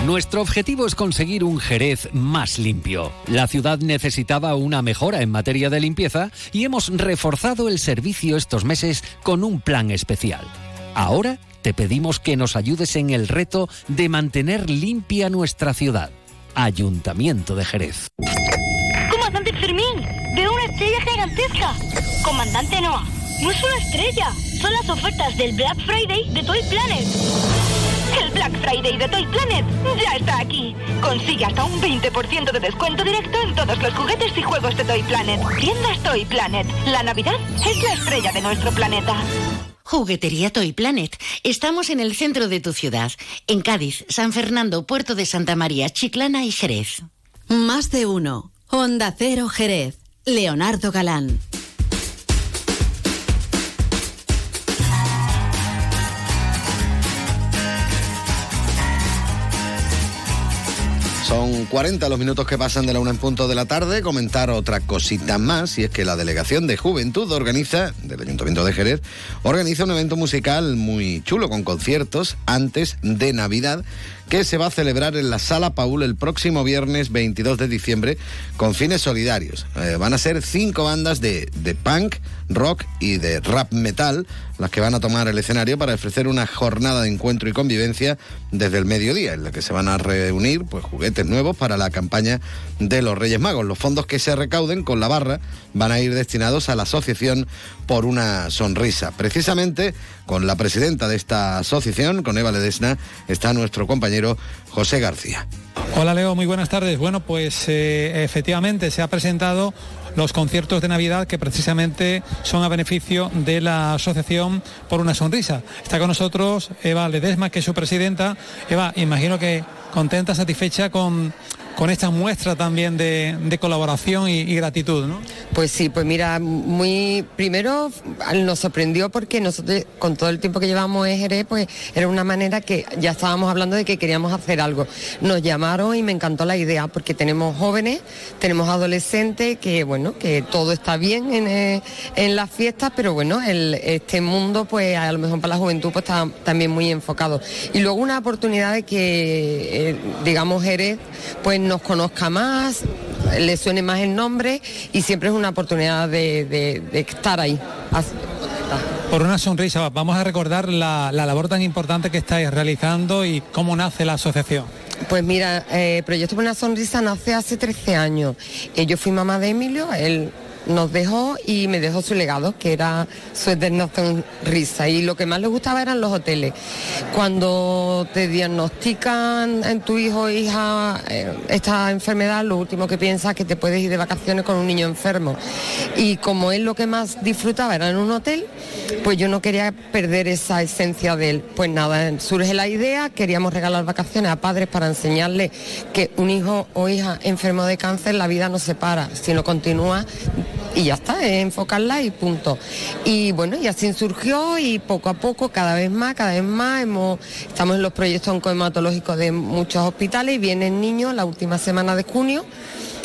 Nuestro objetivo es conseguir un Jerez más limpio. La ciudad necesitaba una mejora en materia de limpieza y hemos reforzado el servicio estos meses con un plan especial. Ahora te pedimos que nos ayudes en el reto de mantener limpia nuestra ciudad. Ayuntamiento de Jerez. ¡Comandante Fermín! ¡Veo una estrella gigantesca! ¡Comandante Noah! ¡No es una estrella! Son las ofertas del Black Friday de Toy Planet. El Black Friday de Toy Planet ya está aquí. Consigue hasta un 20% de descuento directo en todos los juguetes y juegos de Toy Planet. Tiendas Toy Planet. La Navidad es la estrella de nuestro planeta. Juguetería Toy Planet. Estamos en el centro de tu ciudad, en Cádiz, San Fernando, Puerto de Santa María, Chiclana y Jerez. Más de uno. Honda Cero Jerez. Leonardo Galán. Son 40 los minutos que pasan de la una en punto de la tarde. Comentar otra cosita más, y es que la Delegación de Juventud organiza, del Ayuntamiento de Jerez, organiza un evento musical muy chulo con conciertos antes de Navidad que se va a celebrar en la Sala Paul el próximo viernes 22 de diciembre con fines solidarios. Eh, van a ser cinco bandas de, de punk, rock y de rap metal las que van a tomar el escenario para ofrecer una jornada de encuentro y convivencia desde el mediodía, en la que se van a reunir pues, juguetes nuevos para la campaña de los Reyes Magos. Los fondos que se recauden con la barra van a ir destinados a la Asociación por una Sonrisa. Precisamente con la presidenta de esta asociación, con Eva Ledesna, está nuestro compañero José García. Hola Leo, muy buenas tardes. Bueno, pues eh, efectivamente se ha presentado los conciertos de Navidad que precisamente son a beneficio de la Asociación por una Sonrisa. Está con nosotros Eva Ledesma, que es su presidenta. Eva, imagino que contenta, satisfecha con, con esta muestra también de, colaboración y, y, gratitud, ¿no? Pues sí, pues mira, muy primero nos sorprendió porque nosotros con todo el tiempo que llevamos en Jerez, pues era una manera que ya estábamos hablando de que queríamos hacer algo. Nos llamaron y me encantó la idea porque tenemos jóvenes, tenemos adolescentes, que bueno, que todo está bien en, eh, en las fiestas, pero bueno, el, este mundo pues a lo mejor para la juventud pues está también muy enfocado. Y luego una oportunidad de que, eh, digamos, Jerez, pues nos conozca más, le suene más el nombre y siempre es una oportunidad de, de, de estar ahí. Por una sonrisa, vamos a recordar la, la, labor tan importante que estáis realizando y cómo nace la asociación. Pues mira, eh, Proyecto por una Sonrisa nace hace 13 años. Eh, yo fui mamá de Emilio, él nos dejó y me dejó su legado, que era su eterna sonrisa. Y lo que más le gustaba eran los hoteles. Cuando te diagnostican en tu hijo o hija eh, esta enfermedad, lo último que piensas es que te puedes ir de vacaciones con un niño enfermo. Y como él lo que más disfrutaba era en un hotel, pues yo no quería perder esa esencia de él. Pues nada, surge la idea, queríamos regalar vacaciones a padres para enseñarles que un hijo o hija enfermo de cáncer, la vida no se para, sino continúa y ya está, es enfocarla y punto. Y bueno, y así surgió y poco a poco, cada vez más, cada vez más, hemos, estamos en los proyectos oncohematológicos de muchos hospitales y vienen niños la última semana de junio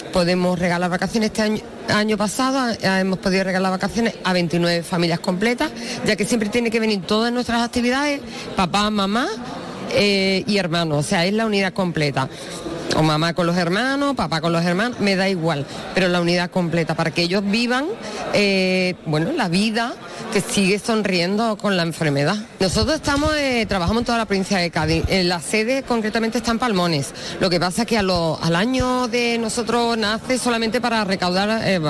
podemos regalar vacaciones este año, año pasado, eh, hemos podido regalar vacaciones a 29 familias completas, ya que siempre tiene que venir todas nuestras actividades, papá, mamá eh, y hermanos, o sea, es la unidad completa. O mamá con los hermanos, papá con los hermanos, me da igual, pero la unidad completa para que ellos vivan, eh, bueno, la vida que sigue sonriendo con la enfermedad. Nosotros estamos, eh, trabajamos en toda la provincia de Cádiz. Eh, la sede concretamente está en Palmones. Lo que pasa es que a lo- al año de nosotros nace solamente para recaudar, eh,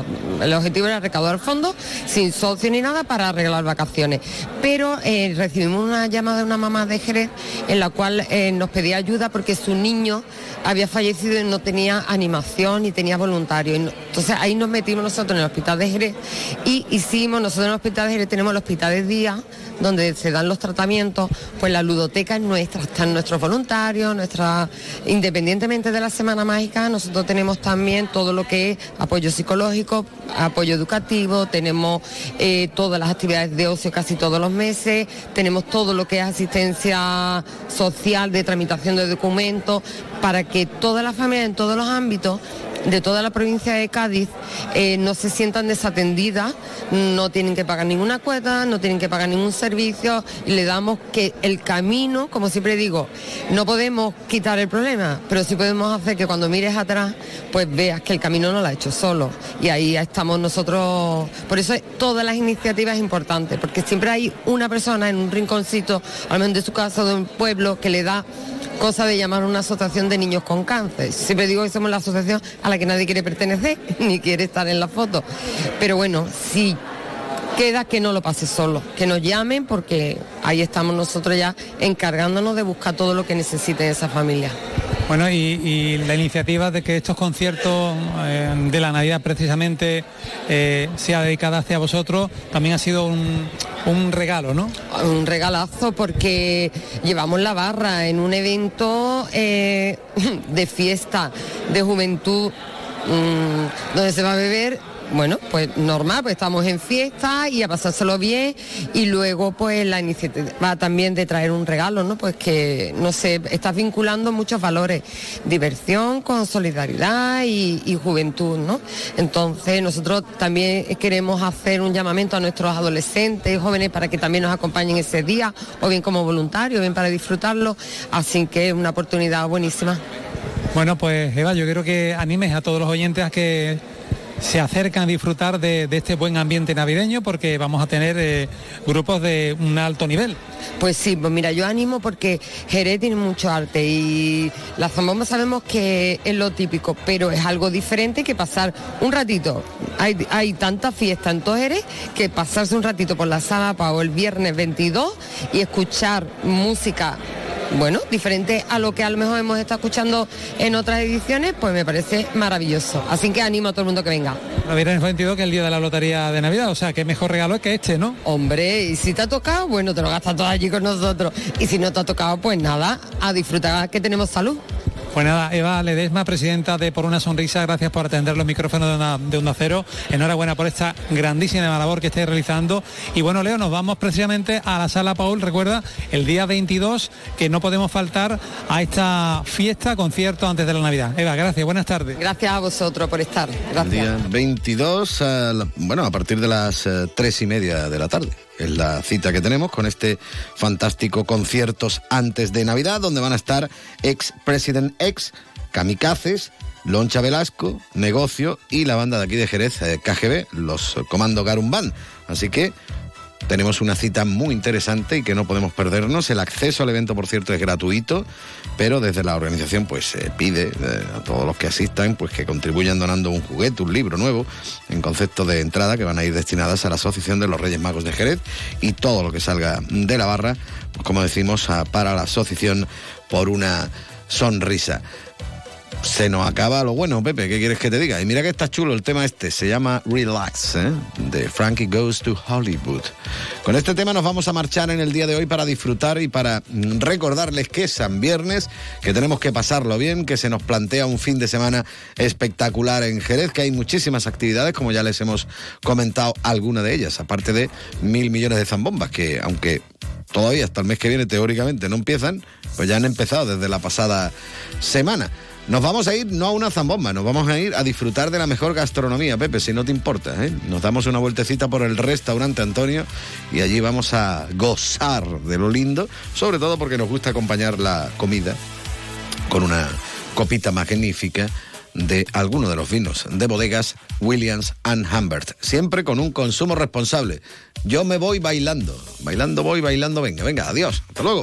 el objetivo era recaudar fondos, sin socio ni nada, para arreglar vacaciones. Pero recibimos una llamada de una mamá de Jerez en la cual nos pedía ayuda porque su niño había fallecido y no tenía animación ni tenía voluntario. Y no- Entonces ahí nos metimos nosotros en el hospital de Jerez y hicimos, nosotros en el hospital de Jerez tenemos el hospital de día donde se dan los tratamientos, pues la ludoteca es nuestra, están nuestros voluntarios, nuestra, independientemente de la Semana Mágica, nosotros tenemos también todo lo que es apoyo psicológico, apoyo educativo, tenemos eh, todas las actividades de ocio casi todos los meses, tenemos todo lo que es asistencia social de tramitación de documentos, para que todas las familias en todos los ámbitos de toda la provincia de Cádiz eh, no se sientan desatendidas, no tienen que pagar ninguna cuota, no tienen que pagar ningún servicio y le damos que el camino, como siempre digo, no podemos quitar el problema, pero sí podemos hacer que cuando mires atrás, pues veas que el camino no lo ha hecho solo. Y ahí estamos nosotros, por eso todas las iniciativas es importante, porque siempre hay una persona en un rinconcito, al menos de su casa de un pueblo, que le da cosa de llamar una asociación de niños con cáncer. Siempre digo que somos la asociación a la que nadie quiere pertenecer, ni quiere estar en la foto. Pero bueno, si queda que no lo pase solo, que nos llamen porque ahí estamos nosotros ya encargándonos de buscar todo lo que necesite esa familia. Bueno, y, la iniciativa de que estos conciertos eh, de la Navidad precisamente eh, sea dedicada hacia vosotros también ha sido un, un regalo, ¿no? Un regalazo porque llevamos la barra en un evento eh, de fiesta, de juventud, mm, donde se va a beber. Bueno, pues normal, pues estamos en fiesta y a pasárselo bien y luego pues la iniciativa también de traer un regalo, ¿no? Pues que, no sé, estás vinculando muchos valores, diversión con solidaridad y, juventud, ¿no? Entonces nosotros también queremos hacer un llamamiento a nuestros adolescentes y jóvenes para que también nos acompañen ese día, o bien como voluntarios, o bien para disfrutarlo, así que es una oportunidad buenísima. Bueno, pues Eva, yo quiero que animes a todos los oyentes a que se acercan a disfrutar de, este buen ambiente navideño porque vamos a tener eh, grupos de un alto nivel. Pues sí, pues mira, yo animo porque Jerez tiene mucho arte y la zambomba sabemos que es lo típico, pero es algo diferente que pasar un ratito. Hay, hay tanta fiesta en todo Jerez que pasarse un ratito por la sala o el viernes 22 y escuchar música bueno, diferente a lo que a lo mejor hemos estado escuchando en otras ediciones, pues me parece maravilloso. Así que animo a todo el mundo que venga. La viernes 22 que es el día de la lotería de Navidad, o sea, qué mejor regalo es que este, ¿no? Hombre, y si te ha tocado, bueno, te lo gastas todo allí con nosotros. Y si no te ha tocado, pues nada, a disfrutar que tenemos salud. Pues nada, Eva Ledesma, presidenta de Por una Sonrisa, gracias por atender los micrófonos de Onda, de Onda Cero. Enhorabuena por esta grandísima labor que estáis realizando. Y bueno, Leo, nos vamos precisamente a la sala Paul, recuerda, el día 22, que no podemos faltar a esta fiesta, concierto antes de la Navidad. Eva, gracias, buenas tardes. Gracias a vosotros por estar. El Gracias. día 22, a la- bueno, a partir de las eh, tres y media de la tarde. Es la cita que tenemos con este fantástico conciertos antes de Navidad, donde van a estar ex President X, Kamikazes, Loncha Velasco, Negocio y la banda de aquí de Jerez, eh, KGB, los Comando Garumbán. Así que tenemos una cita muy interesante y que no podemos perdernos. El acceso al evento, por cierto, es gratuito, pero desde la organización pues se pide eh, a todos los que asistan pues que contribuyan donando un juguete, un libro nuevo en concepto de entrada que van a ir destinadas a la Asociación de los Reyes Magos de Jerez y todo lo que salga de la barra, pues como decimos, para la Asociación por una sonrisa se nos acaba lo bueno, Pepe, ¿qué quieres que te diga? Y mira que está chulo el tema este, se llama Relax, ¿eh? de Frankie Goes to Hollywood. Con este tema nos vamos a marchar en el día de hoy para disfrutar y para mm, recordarles que es San Viernes, que tenemos que pasarlo bien, que se nos plantea un fin de semana espectacular en Jerez, que hay muchísimas actividades, como ya les hemos comentado alguna de ellas, aparte de mil millones de zambombas, que aunque todavía hasta el mes que viene teóricamente no empiezan, pues ya han empezado desde la pasada semana. Nos vamos a ir no a una zambomba, nos vamos a ir a disfrutar de la mejor gastronomía, Pepe, si no te importa. ¿eh? Nos damos una vueltecita por el restaurante Antonio y allí vamos a gozar de lo lindo, sobre todo porque nos gusta acompañar la comida con una copita magnífica de alguno de los vinos de bodegas Williams and Humbert, siempre con un consumo responsable. Yo me voy bailando, bailando voy, bailando venga, venga, adiós, hasta luego.